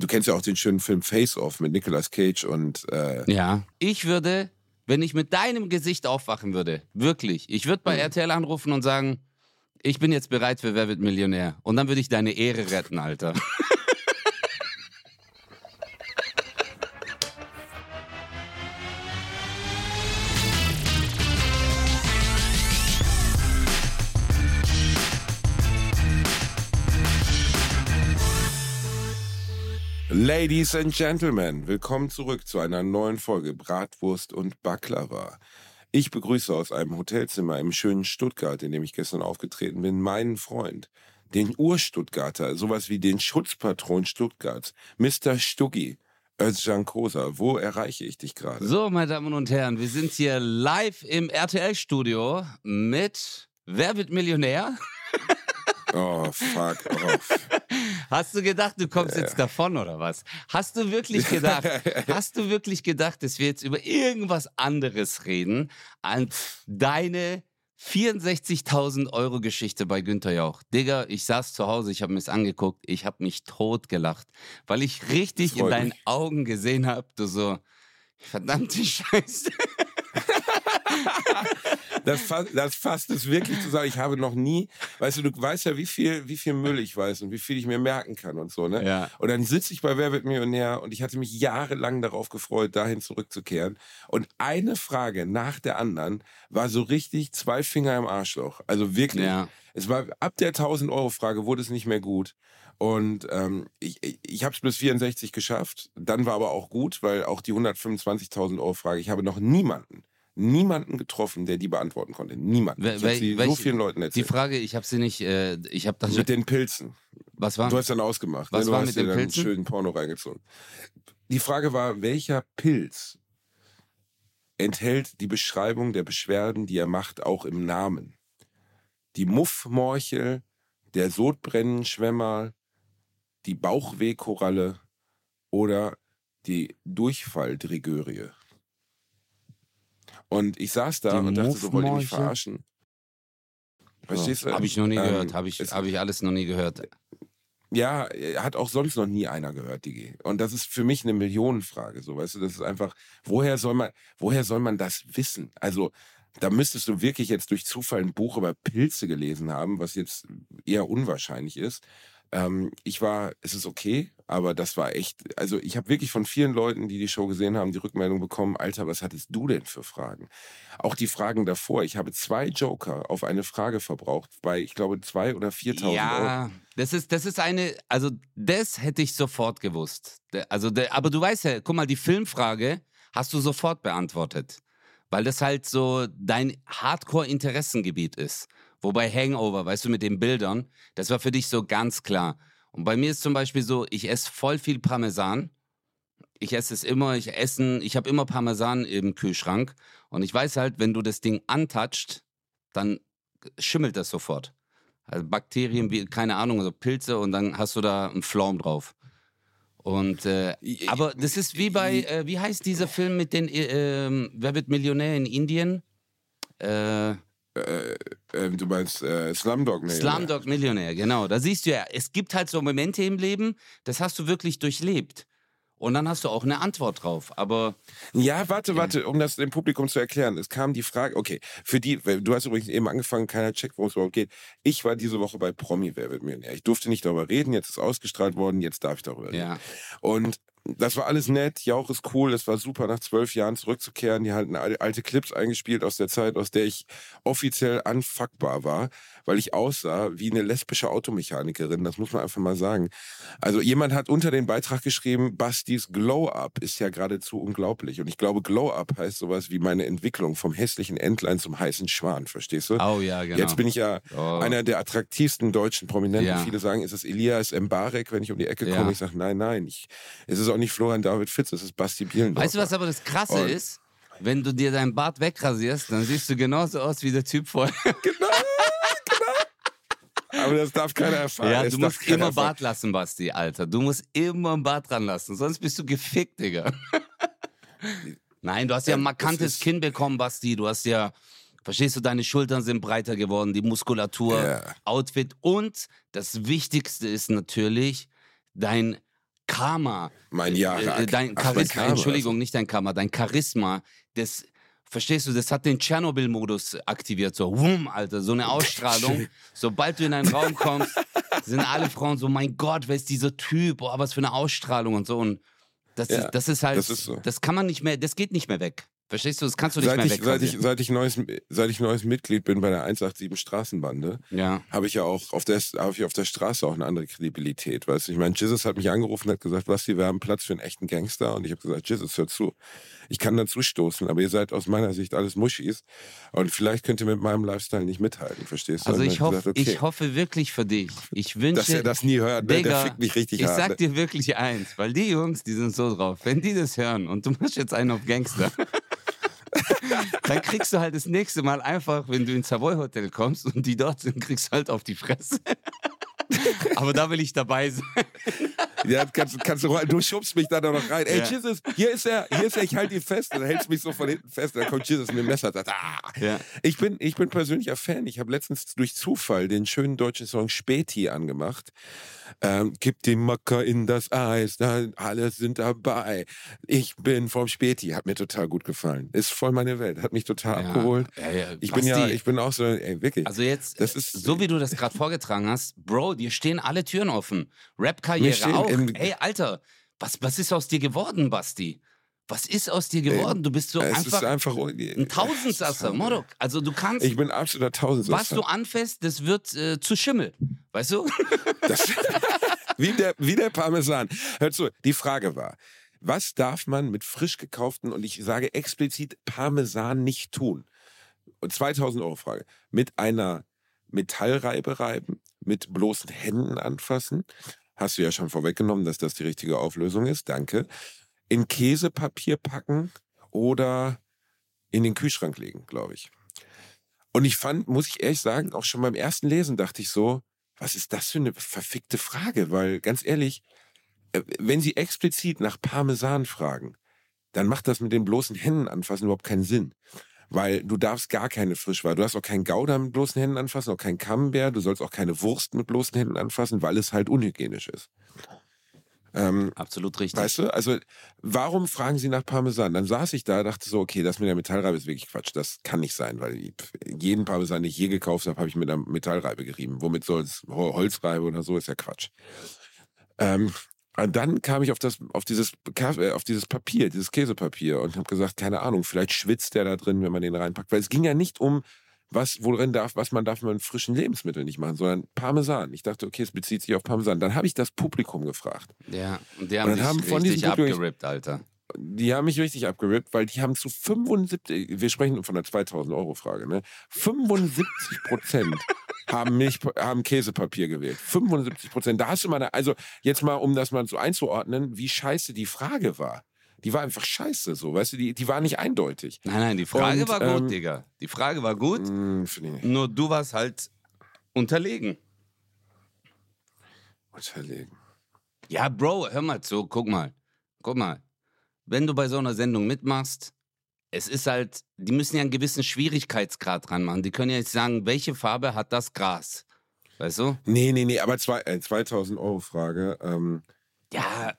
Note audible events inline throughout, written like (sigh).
Du kennst ja auch den schönen Film Face Off mit Nicolas Cage und. Äh, ja. Ich würde, wenn ich mit deinem Gesicht aufwachen würde, wirklich, ich würde bei mhm. RTL anrufen und sagen, ich bin jetzt bereit für Wer wird Millionär. Und dann würde ich deine Ehre retten, Alter. (laughs) Ladies and Gentlemen, willkommen zurück zu einer neuen Folge Bratwurst und Baklava. Ich begrüße aus einem Hotelzimmer im schönen Stuttgart, in dem ich gestern aufgetreten bin, meinen Freund, den Ur-Stuttgarter, sowas wie den Schutzpatron Stuttgarts, Mr. Stuggi. Özcan Kosa, wo erreiche ich dich gerade? So, meine Damen und Herren, wir sind hier live im RTL-Studio mit Wer wird Millionär? (laughs) Oh, fuck off. Hast du gedacht, du kommst jetzt davon oder was? Hast du wirklich gedacht, (laughs) hast du wirklich gedacht, dass wir jetzt über irgendwas anderes reden als deine 64.000 Euro Geschichte bei Günther Jauch. Digga, ich saß zu Hause, ich habe mir es angeguckt, ich habe mich tot gelacht, weil ich richtig in deinen mich. Augen gesehen habe, du so, verdammte Scheiße. Das, das fasst es wirklich zu sagen. Ich habe noch nie, weißt du, du weißt ja, wie viel, wie viel Müll ich weiß und wie viel ich mir merken kann und so, ne? Ja. Und dann sitze ich bei Wer wird Millionär und ich hatte mich jahrelang darauf gefreut, dahin zurückzukehren. Und eine Frage nach der anderen war so richtig zwei Finger im Arschloch. Also wirklich. Ja. Es war ab der 1000 Euro Frage wurde es nicht mehr gut. Und ähm, ich, ich habe es bis 64 geschafft. Dann war aber auch gut, weil auch die 125.000 Euro Frage, ich habe noch niemanden niemanden getroffen, der die beantworten konnte. Niemanden. Ich habe sie so vielen Leuten erzählt. Die Frage, ich habe sie nicht, äh, ich habe das Mit den Pilzen. Was war? Du hast dann ausgemacht. Was ne? du war hast mit den Pilzen? einen schönen Porno reingezogen. Die Frage war, welcher Pilz enthält die Beschreibung der Beschwerden, die er macht, auch im Namen? Die Muffmorchel, der Sodbrennenschwämmer, die Bauchwehkoralle oder die Durchfalldrigörie? Und ich saß da Die und dachte so, wollt ihr mich verarschen? Verstehst du? Habe ich noch nie ähm, gehört. Habe ich, hab ich alles noch nie gehört. Ja, hat auch sonst noch nie einer gehört, Digi. Und das ist für mich eine Millionenfrage, so, weißt du, das ist einfach, woher soll man, woher soll man das wissen? Also, da müsstest du wirklich jetzt durch Zufall ein Buch über Pilze gelesen haben, was jetzt eher unwahrscheinlich ist. Ähm, ich war, es ist okay, aber das war echt, also ich habe wirklich von vielen Leuten, die die Show gesehen haben, die Rückmeldung bekommen, Alter, was hattest du denn für Fragen? Auch die Fragen davor. Ich habe zwei Joker auf eine Frage verbraucht, bei, ich glaube, zwei oder 4.000 Euro. Ja, das ist, das ist eine, also das hätte ich sofort gewusst. Also, aber du weißt ja, guck mal, die Filmfrage hast du sofort beantwortet. Weil das halt so dein Hardcore-Interessengebiet ist. Wobei Hangover, weißt du, mit den Bildern, das war für dich so ganz klar. Und bei mir ist zum Beispiel so, ich esse voll viel Parmesan. Ich esse es immer, ich esse, ich habe immer Parmesan im Kühlschrank. Und ich weiß halt, wenn du das Ding antatscht, dann schimmelt das sofort. Also Bakterien, wie, keine Ahnung, also Pilze und dann hast du da einen Flaum drauf. Und äh, aber das ist wie bei, äh, wie heißt dieser Film mit den, äh, ähm, wer wird Millionär in Indien? Äh, äh, äh, du meinst äh, Slumdog Millionär. Slumdog Millionär, genau. Da siehst du ja, es gibt halt so Momente im Leben, das hast du wirklich durchlebt. Und dann hast du auch eine Antwort drauf. Aber. Ja, warte, warte, um das dem Publikum zu erklären. Es kam die Frage, okay, für die, du hast übrigens eben angefangen, keiner checkt, worum es überhaupt geht. Ich war diese Woche bei Promi Wer wird Millionär. Ich durfte nicht darüber reden, jetzt ist ausgestrahlt worden, jetzt darf ich darüber reden. Ja. Und das war alles nett, Jauch ist cool, es war super, nach zwölf Jahren zurückzukehren. Die hatten alte Clips eingespielt aus der Zeit, aus der ich offiziell unfuckbar war, weil ich aussah wie eine lesbische Automechanikerin, das muss man einfach mal sagen. Also jemand hat unter den Beitrag geschrieben, Bastis Glow-Up ist ja geradezu unglaublich. Und ich glaube, Glow-Up heißt sowas wie meine Entwicklung vom hässlichen Entlein zum heißen Schwan, verstehst du? Oh ja, genau. Jetzt bin ich ja oh. einer der attraktivsten deutschen Prominenten. Ja. Viele sagen, ist es Elias Mbarek, wenn ich um die Ecke komme? Ja. Ich sage, nein, nein, ich, es ist auch nicht Florian David Fitz, es ist Basti Bielendorfer. Weißt du, was aber das Krasse Und ist? Wenn du dir deinen Bart wegrasierst, dann siehst du genauso aus wie der Typ vorher. (laughs) Genau. Aber das darf keiner erfahren. Ja, du musst immer erfahren. Bart lassen, Basti, Alter. Du musst immer ein Bart dran lassen, sonst bist du gefickt, Digga. (laughs) Nein, du hast ja ein markantes Kinn bekommen, Basti. Du hast ja, verstehst du, deine Schultern sind breiter geworden, die Muskulatur, yeah. Outfit und das Wichtigste ist natürlich dein Karma, Mein Jahre. äh, dein Ach, mein Charisma, Karma, Entschuldigung, nicht dein Karma, dein Charisma, das, verstehst du, das hat den Tschernobyl-Modus aktiviert, so, wumm, Alter, so eine (laughs) Ausstrahlung. Sobald du in einen Raum kommst, sind alle Frauen so, mein Gott, wer ist dieser Typ, boah, was für eine Ausstrahlung und so und das, Ja, ist, das ist halt, das ist so. das kann man nicht mehr, das geht nicht mehr weg. Verstehst du, das kannst du nicht Seit mehr ich, seit, ich, seit, ich neues, seit ich neues Mitglied bin bei der 187 Straßenbande, ja. habe ich ja auch auf der, habe ich auf der Straße auch eine andere Kredibilität. Weißt du, ich meine, Jesus hat mich angerufen und hat gesagt, Basti, wir haben Platz für einen echten Gangster. Und ich habe gesagt, Jesus, hör zu. Ich kann dazu stoßen, aber ihr seid aus meiner Sicht alles Muschis. Und vielleicht könnt ihr mit meinem Lifestyle nicht mithalten, verstehst du? Also ich hab hoffe, gesagt, okay, ich hoffe wirklich für dich. Ich wünsche, dass er das nie hört. ne? Der fickt mich richtig ich hart. sag ne? dir wirklich eins, weil die Jungs, die sind so drauf. Wenn die das hören und du machst jetzt einen auf Gangster, dann kriegst du halt das nächste Mal einfach, wenn du ins Savoy Hotel kommst und die dort sind, kriegst du halt auf die Fresse. (laughs) Aber da will ich dabei sein. Ja, kannst, kannst du, du schubst mich da noch rein. Ey, Ja. Jesus, hier ist er, hier ist er, ich halte ihn fest. Und dann hältst mich so von hinten fest. Dann kommt Jesus mit dem Messer und sagt, ah. Ja. Ich bin, ich bin persönlicher Fan. Ich habe letztens durch Zufall den schönen deutschen Song Späti angemacht. Ähm, Kipp die Macker in das Eis, da, alle sind dabei. Ich bin vom Späti. Hat mir total gut gefallen. Ist voll meine Welt. Hat mich total abgeholt. Ja, ja, Ich bin ja, ich bin auch so, ey, wirklich. Also jetzt, Das ist- so wie du das gerade vorgetragen hast, Bro, dir stehen alle Türen offen. Rap-Karriere auch. Im- Ey, Alter, was, was ist aus dir geworden, Basti? Was ist aus dir geworden? Du bist so es einfach ist einfach ein Tausendsasser, Morok. Also du kannst, Ich bin absoluter Tausendsasser. was du anfasst, das wird äh, zu Schimmel. Weißt du? (laughs) Das, (laughs) wie, der, wie der Parmesan. Hör zu, die Frage war, was darf man mit frisch gekauften, und ich sage explizit Parmesan nicht tun? Und 2000 Euro Frage. Mit einer Metallreibe reiben, mit bloßen Händen anfassen. Hast du ja schon vorweggenommen, dass das die richtige Auflösung ist. Danke. In Käsepapier packen oder in den Kühlschrank legen, glaube ich. Und ich fand, muss ich ehrlich sagen, auch schon beim ersten Lesen dachte ich so, was ist das für eine verfickte Frage? Weil ganz ehrlich, äh, wenn Sie explizit nach Parmesan fragen, dann macht das mit den bloßen Händen anfassen überhaupt keinen Sinn. Weil du darfst gar keine Frischware. Du darfst auch keinen Gouda mit bloßen Händen anfassen, auch keinen Camembert. Du sollst auch keine Wurst mit bloßen Händen anfassen, weil es halt unhygienisch ist. Ähm, Absolut richtig. Weißt du, also warum fragen Sie nach Parmesan? Dann saß ich da, dachte so, okay, das mit der Metallreibe ist wirklich Quatsch. Das kann nicht sein, weil ich- jeden Parmesan, den ich je gekauft habe, habe ich mit einer Metallreibe gerieben. Womit soll es Hol- Holzreibe oder so ist ja Quatsch. Ähm, und dann kam ich auf das, auf dieses, auf dieses Papier, dieses Käsepapier und habe gesagt, keine Ahnung, vielleicht schwitzt der da drin, wenn man den reinpackt. Weil es ging ja nicht um was worin darf, was man darf mit frischen Lebensmitteln nicht machen, sondern Parmesan. Ich dachte, okay, es bezieht sich auf Parmesan. Dann habe ich das Publikum gefragt. Ja, und die Und haben dann dich haben von richtig abgerippt, Alter. Die haben mich richtig abgerippt, weil die haben zu 75, wir sprechen von der 2000 Euro Frage, ne? 75 Prozent (laughs) haben Milch, haben Käsepapier gewählt. 75 Prozent. Da hast du mal, eine, also jetzt mal, um das mal so einzuordnen, wie scheiße die Frage war. Die war einfach scheiße, so, weißt du, die, die war nicht eindeutig. Nein, nein, die Frage Und, war gut, ähm, Digga. Die Frage war gut, finde ich nicht. nur du warst halt unterlegen. Unterlegen. Ja, Bro, hör mal zu, guck mal. Guck mal. Wenn du bei so einer Sendung mitmachst, es ist halt, die müssen ja einen gewissen Schwierigkeitsgrad dran machen. Die können ja nicht sagen, welche Farbe hat das Gras? Weißt du? Nee, nee, nee, aber zwei, äh, 2000 Euro Frage. Ähm, Ja,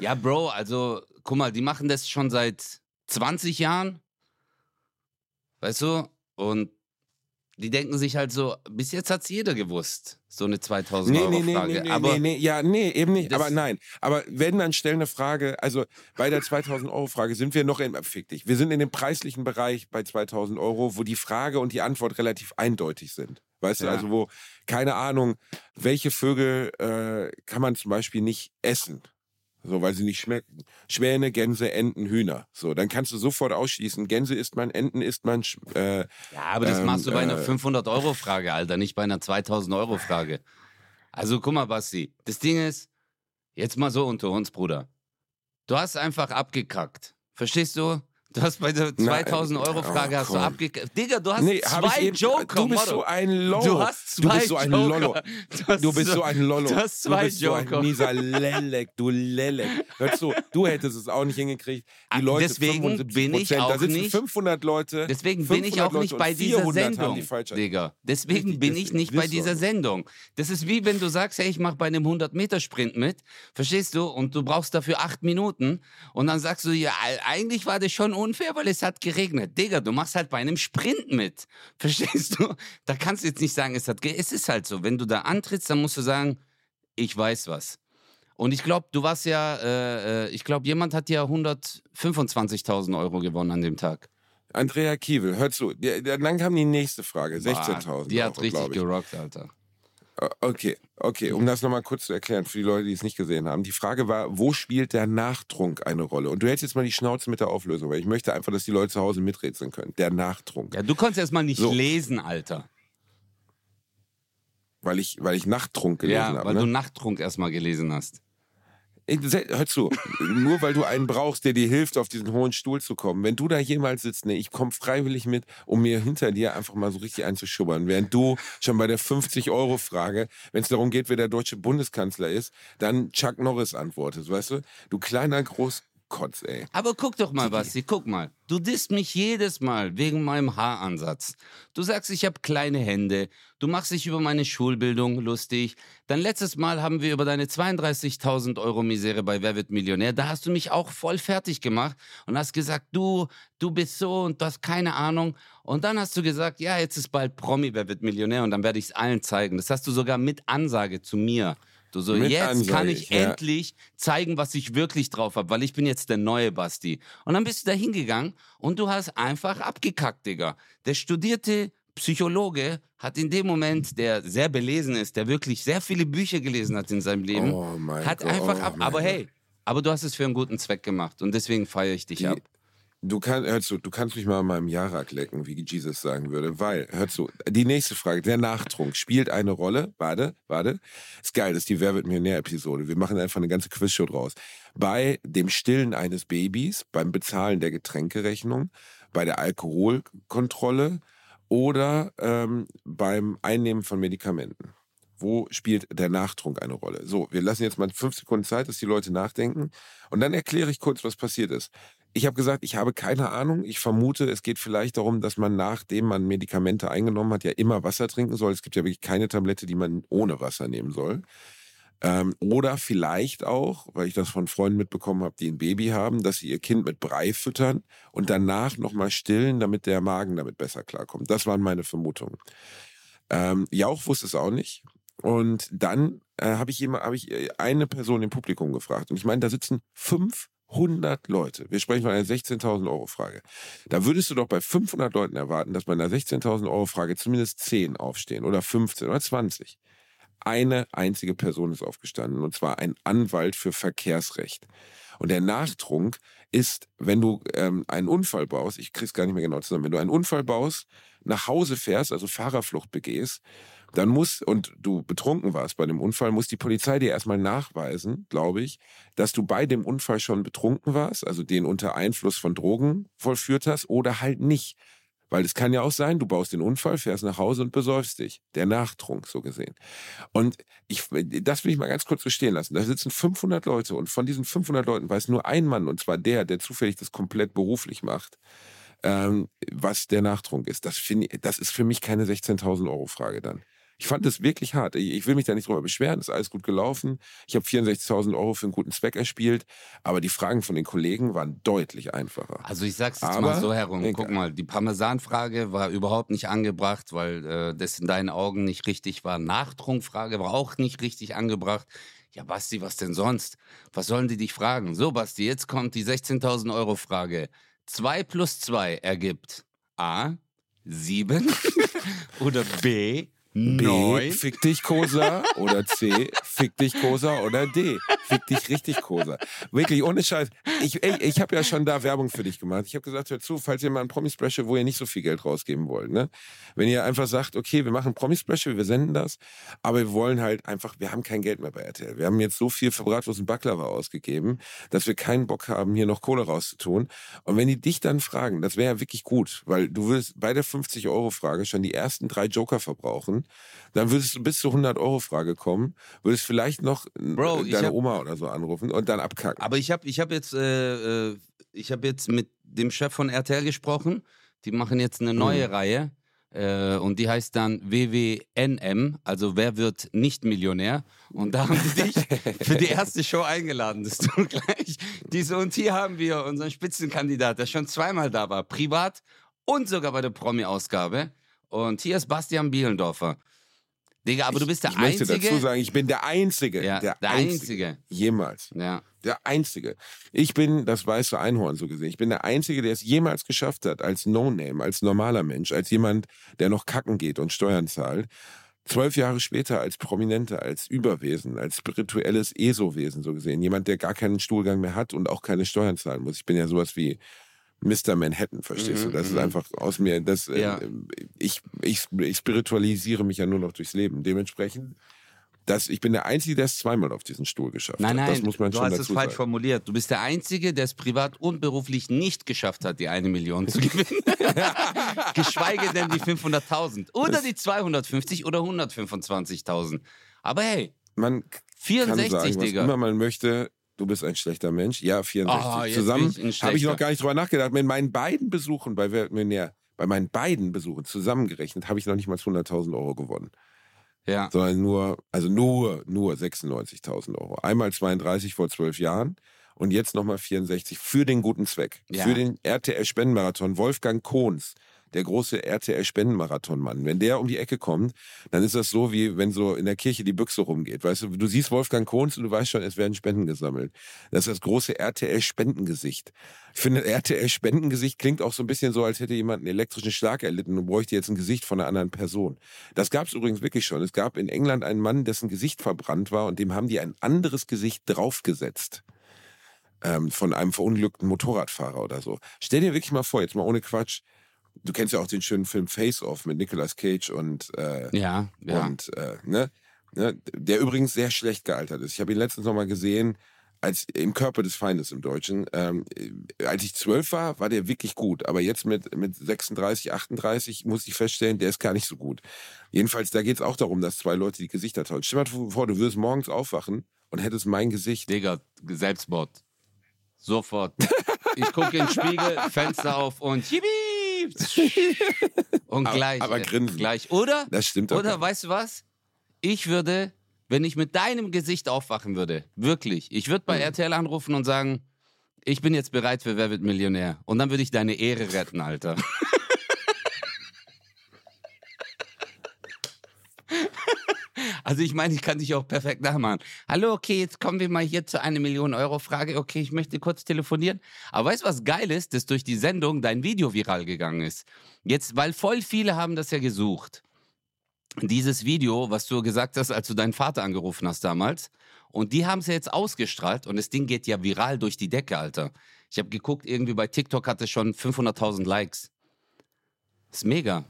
ja, Bro, also guck mal, die machen das schon seit 20 Jahren. Weißt du? Und die denken sich halt so, bis jetzt hat's jeder gewusst, so eine 2000 Nee, Euro nee, nee, Frage. nee, nee, Aber nee, nee, ja, nee, eben nicht. Aber nein. Aber wenn dann stellen eine Frage, also bei der 2000 Euro Frage sind wir noch äh, fick dich, wir sind in dem preislichen Bereich bei 2000 Euro, wo die Frage und die Antwort relativ eindeutig sind. Weißt du, Ja. also wo, keine Ahnung, welche Vögel äh, kann man zum Beispiel nicht essen? So, weil sie nicht schmecken. Schwäne, Gänse, Enten, Hühner. So, dann kannst du sofort ausschließen. Gänse isst man, Enten isst man, äh, Ja, aber das Ähm, machst du bei einer äh, 500-Euro-Frage, Alter, nicht bei einer 2000-Euro-Frage. Also guck mal, Basti, das Ding ist, jetzt mal so unter uns, Bruder. Du hast einfach abgekackt. Verstehst du? Du hast bei der 2000 Euro Frage oh, hast du abgekackt. Digga, du hast Nee, zwei eben, Joker. Du bist so ein Lollo. Du hast Du zwei bist so ein Joker. Lollo. hast Du bist so ein Lollo. Du hast zwei du bist Joker. so ein mieser Lelek, du Lelek. Hörst du, du hättest es auch nicht hingekriegt. Die Leute, Ah, Deswegen 75 bin ich Prozent, da auch sitzen nicht- 500 Leute. Deswegen bin ich 500 auch nicht Leute bei und dieser 400 haben Sendung, die Digga. Deswegen Richtig, bin ich deswegen. nicht bei dieser Sendung. Das ist wie wenn du sagst, hey, ich mache bei einem 100-Meter-Sprint mit, verstehst du? Und du brauchst dafür acht Minuten und dann sagst du, ja, eigentlich war das schon unfair, weil es hat geregnet. Digga, du machst halt bei einem Sprint mit, (laughs) verstehst du? Da kannst du jetzt nicht sagen, es hat ge Es ist halt so, wenn du da antrittst, dann musst du sagen, ich weiß was. Und ich glaube, du warst ja, äh, äh, ich glaube, jemand hat ja 125.000 Euro gewonnen an dem Tag. Andrea Kiewel, hör zu. Dann kam die nächste Frage, 16.000 Die hat Euro, richtig gerockt, Alter. Okay, okay, um das nochmal kurz zu erklären für die Leute, die es nicht gesehen haben. Die Frage war, wo spielt der Nachtrunk eine Rolle? Und du hältst jetzt mal die Schnauze mit der Auflösung, weil ich möchte einfach, dass die Leute zu Hause miträtseln können. Der Nachtrunk. Ja, du konntest erst mal nicht So. lesen, Alter. Weil ich, weil ich Nachttrunk gelesen Ja, habe. weil Ne? du Nachttrunk erstmal gelesen hast. Hör zu, nur weil du einen brauchst, der dir hilft, auf diesen hohen Stuhl zu kommen. Wenn du da jemals sitzt, nee, ich komme freiwillig mit, um mir hinter dir einfach mal so richtig einzuschubbern. Während du schon bei der 50-Euro-Frage, wenn es darum geht, wer der deutsche Bundeskanzler ist, dann Chuck Norris antwortest, weißt du? Du kleiner Großkotz, ey. Aber guck doch mal, Basti, guck mal. Du disst mich jedes Mal wegen meinem Haaransatz. Du sagst, ich habe kleine Hände. Du machst dich über meine Schulbildung lustig. Dann letztes Mal haben wir über deine 32.000 Euro Misere bei Wer wird Millionär. Da hast du mich auch voll fertig gemacht und hast gesagt, du, du bist so und du hast keine Ahnung. Und dann hast du gesagt, ja, jetzt ist bald Promi Wer wird Millionär und dann werde ich es allen zeigen. Das hast du sogar mit Ansage zu mir. Du so, Mit jetzt Ansage, kann ich ja. endlich zeigen, was ich wirklich drauf habe, weil ich bin jetzt der neue Basti. Und dann bist du da hingegangen und du hast einfach abgekackt, Digga. Der studierte Psychologe hat in dem Moment, der sehr belesen ist, der wirklich sehr viele Bücher gelesen hat in seinem Leben, Oh hat Gott, einfach oh ab. mein Aber hey, aber du hast es für einen guten Zweck gemacht und deswegen feiere ich dich Die- ab. Du, kann, hör zu, du kannst mich mal an meinem Jarak lecken, wie Jesus sagen würde, weil, hör zu, die nächste Frage, der Nachtrunk spielt eine Rolle, warte, warte, ist geil, das ist die Wer wird Millionär-Episode, wir machen einfach eine ganze Quizshow draus. Bei dem Stillen eines Babys, beim Bezahlen der Getränkerechnung, bei der Alkoholkontrolle oder ähm, beim Einnehmen von Medikamenten. Wo spielt der Nachtrunk eine Rolle? So, wir lassen jetzt mal fünf Sekunden Zeit, dass die Leute nachdenken. Und dann erkläre ich kurz, was passiert ist. Ich habe gesagt, ich habe keine Ahnung. Ich vermute, es geht vielleicht darum, dass man, nachdem man Medikamente eingenommen hat, ja immer Wasser trinken soll. Es gibt ja wirklich keine Tablette, die man ohne Wasser nehmen soll. Ähm, oder vielleicht auch, weil ich das von Freunden mitbekommen habe, die ein Baby haben, dass sie ihr Kind mit Brei füttern und danach nochmal stillen, damit der Magen damit besser klarkommt. Das waren meine Vermutungen. Ähm, Jauch wusste es auch nicht. Und dann äh, habe ich, hab ich äh, eine Person im Publikum gefragt. Und ich meine, da sitzen 500 Leute. Wir sprechen von einer 16.000 Euro Frage. Da würdest du doch bei 500 Leuten erwarten, dass bei einer 16.000 Euro Frage zumindest 10 aufstehen oder 15 oder 20. Eine einzige Person ist aufgestanden und zwar ein Anwalt für Verkehrsrecht. Und der Nachtrunk ist, wenn du ähm, einen Unfall baust, ich krieg's gar nicht mehr genau zusammen, wenn du einen Unfall baust, nach Hause fährst, also Fahrerflucht begehst, dann muss, und du betrunken warst bei dem Unfall, muss die Polizei dir erstmal nachweisen, glaube ich, dass du bei dem Unfall schon betrunken warst, also den unter Einfluss von Drogen vollführt hast oder halt nicht. Weil es kann ja auch sein, du baust den Unfall, fährst nach Hause und besäufst dich. Der Nachtrunk, so gesehen. Und ich, das will ich mal ganz kurz so stehen lassen. Da sitzen 500 Leute und von diesen 500 Leuten weiß nur ein Mann, und zwar der, der zufällig das komplett beruflich macht, ähm, was der Nachtrunk ist. Das, finde ich, das ist für mich keine 16.000 Euro Frage dann. Ich fand das wirklich hart. Ich, will mich da nicht drüber beschweren, ist alles gut gelaufen. Ich habe 64.000 Euro für einen guten Zweck erspielt, aber die Fragen von den Kollegen waren deutlich einfacher. Also ich sag's jetzt Aber mal so herum. egal. Guck mal, die Parmesanfrage war überhaupt nicht angebracht, weil äh, das in deinen Augen nicht richtig war. Nachtrunkfrage war auch nicht richtig angebracht. Ja, Basti, was denn sonst? Was sollen die dich fragen? So, Basti, jetzt kommt die 16.000 Euro Frage. 2 plus 2 ergibt A, 7 (laughs) oder B, B, Neun. fick dich Kosa oder C, fick dich Kosa oder D, fick dich richtig Kosa. Wirklich, ohne Scheiß. Ich, ey, ich habe ja schon da Werbung für dich gemacht. Ich habe gesagt, hör zu, falls ihr mal ein Promi-Special, wo ihr nicht so viel Geld rausgeben wollt, ne? Wenn ihr einfach sagt, okay, wir machen ein Promi-Special, wir senden das, aber wir wollen halt einfach, wir haben kein Geld mehr bei RTL. Wir haben jetzt so viel für Bratwurst und Baklava ausgegeben, dass wir keinen Bock haben, hier noch Kohle rauszutun. Und wenn die dich dann fragen, das wäre ja wirklich gut, weil du würdest bei der 50-Euro-Frage schon die ersten drei Joker verbrauchen, dann würdest du bis zur 100-Euro-Frage kommen, würdest vielleicht noch äh, Bro, ich deine hab- Oma oder so anrufen und dann abkacken. Aber ich habe ich hab jetzt, äh, äh, ich hab jetzt mit dem Chef von RTL gesprochen. Die machen jetzt eine neue Reihe. Äh, und die heißt dann WWNM, also Wer wird nicht Millionär? Und da haben sie dich für die erste Show eingeladen, dass (laughs) du gleich diese und hier haben wir unseren Spitzenkandidat, der schon zweimal da war, privat und sogar bei der Promi-Ausgabe. Und hier ist Bastian Bielendorfer. Digga, aber du bist der ich möchte Einzige. dazu sagen, ich bin der Einzige, ja, der, der Einzige, Einzige. jemals, Ja. der Einzige. Ich bin das weiße Einhorn so gesehen. Ich bin der Einzige, der es jemals geschafft hat, als No-Name, als normaler Mensch, als jemand, der noch kacken geht und Steuern zahlt. Zwölf Jahre später als Prominenter, als Überwesen, als spirituelles ESO-Wesen so gesehen. Jemand, der gar keinen Stuhlgang mehr hat und auch keine Steuern zahlen muss. Ich bin ja sowas wie Mr. Manhattan, verstehst Mhm, du? Das ist mhm. einfach aus mir, das, äh, Ja. ich, ich, ich spiritualisiere mich ja nur noch durchs Leben. Dementsprechend, das, ich bin der Einzige, der es zweimal auf diesen Stuhl geschafft Nein, hat. nein, Das muss man du schon hast es falsch sagen. formuliert. Du bist der Einzige, der es privat und beruflich nicht geschafft hat, die eine Million zu gewinnen. (laughs) Geschweige denn die 500.000. Oder die 250 oder 125.000. Aber hey, Man kann 64, sagen, was Digga. immer man möchte. Du bist ein schlechter Mensch. Ja, 64. Ah, jetzt Zusammen habe ich noch gar nicht drüber nachgedacht. Mit meinen beiden Besuchen bei Wer wird Millionär, bei meinen beiden Besuchen zusammengerechnet, habe ich noch nicht mal 100.000 Euro gewonnen. Ja. sondern nur, also nur, nur 96.000 Euro. Einmal 32 vor zwölf Jahren und jetzt nochmal 64 für den guten Zweck. Ja. Für den RTL-Spendenmarathon. Wolfgang Kohns, der große RTL-Spendenmarathon-Mann. Wenn der um die Ecke kommt, dann ist das so, wie wenn so in der Kirche die Büchse rumgeht. Weißt du, du siehst Wolfgang Kohns und du weißt schon, es werden Spenden gesammelt. Das ist das große RTL-Spendengesicht. Ich finde, RTL-Spendengesicht klingt auch so ein bisschen so, als hätte jemand einen elektrischen Schlag erlitten und bräuchte jetzt ein Gesicht von einer anderen Person. Das gab es übrigens wirklich schon. Es gab in England einen Mann, dessen Gesicht verbrannt war und dem haben die ein anderes Gesicht draufgesetzt. Ähm, von einem verunglückten Motorradfahrer oder so. Stell dir wirklich mal vor, jetzt mal ohne Quatsch. Du kennst ja auch den schönen Film Face Off mit Nicolas Cage und, äh, Ja, ja. und äh, ne, ne, der übrigens sehr schlecht gealtert ist. Ich habe ihn letztens noch mal gesehen, als im Körper des Feindes im Deutschen. Ähm, äh, als ich zwölf war, war der wirklich gut. Aber jetzt mit, mit 36, 38 muss ich feststellen, der ist gar nicht so gut. Jedenfalls, da geht es auch darum, dass zwei Leute die Gesichter tauschen. Stell dir mal vor, du würdest morgens aufwachen und hättest mein Gesicht. Digga, Selbstmord. Sofort. Ich gucke in den Spiegel, (laughs) Fenster auf und yippie! (laughs) Und Aber- gleich. aber grinsen. Gleich. Oder? Das stimmt. Oder nicht. weißt du was? Ich würde, wenn ich mit deinem Gesicht aufwachen würde, wirklich, ich würde Mhm. bei RTL anrufen und sagen, ich bin jetzt bereit für Wer wird Millionär. Und dann würde ich deine Ehre retten, Alter. (laughs) Also ich meine, ich kann dich auch perfekt nachmachen. Hallo, okay, jetzt kommen wir mal hier zu einer Million Euro Frage. Okay, ich möchte kurz telefonieren. Aber weißt du, was geil ist, dass durch die Sendung dein Video viral gegangen ist. Jetzt, weil voll viele haben das ja gesucht. Dieses Video, was du gesagt hast, als du deinen Vater angerufen hast damals. Und die haben es ja jetzt ausgestrahlt und das Ding geht ja viral durch die Decke, Alter. Ich habe geguckt, irgendwie bei TikTok hat es schon 500.000 Likes. ist mega.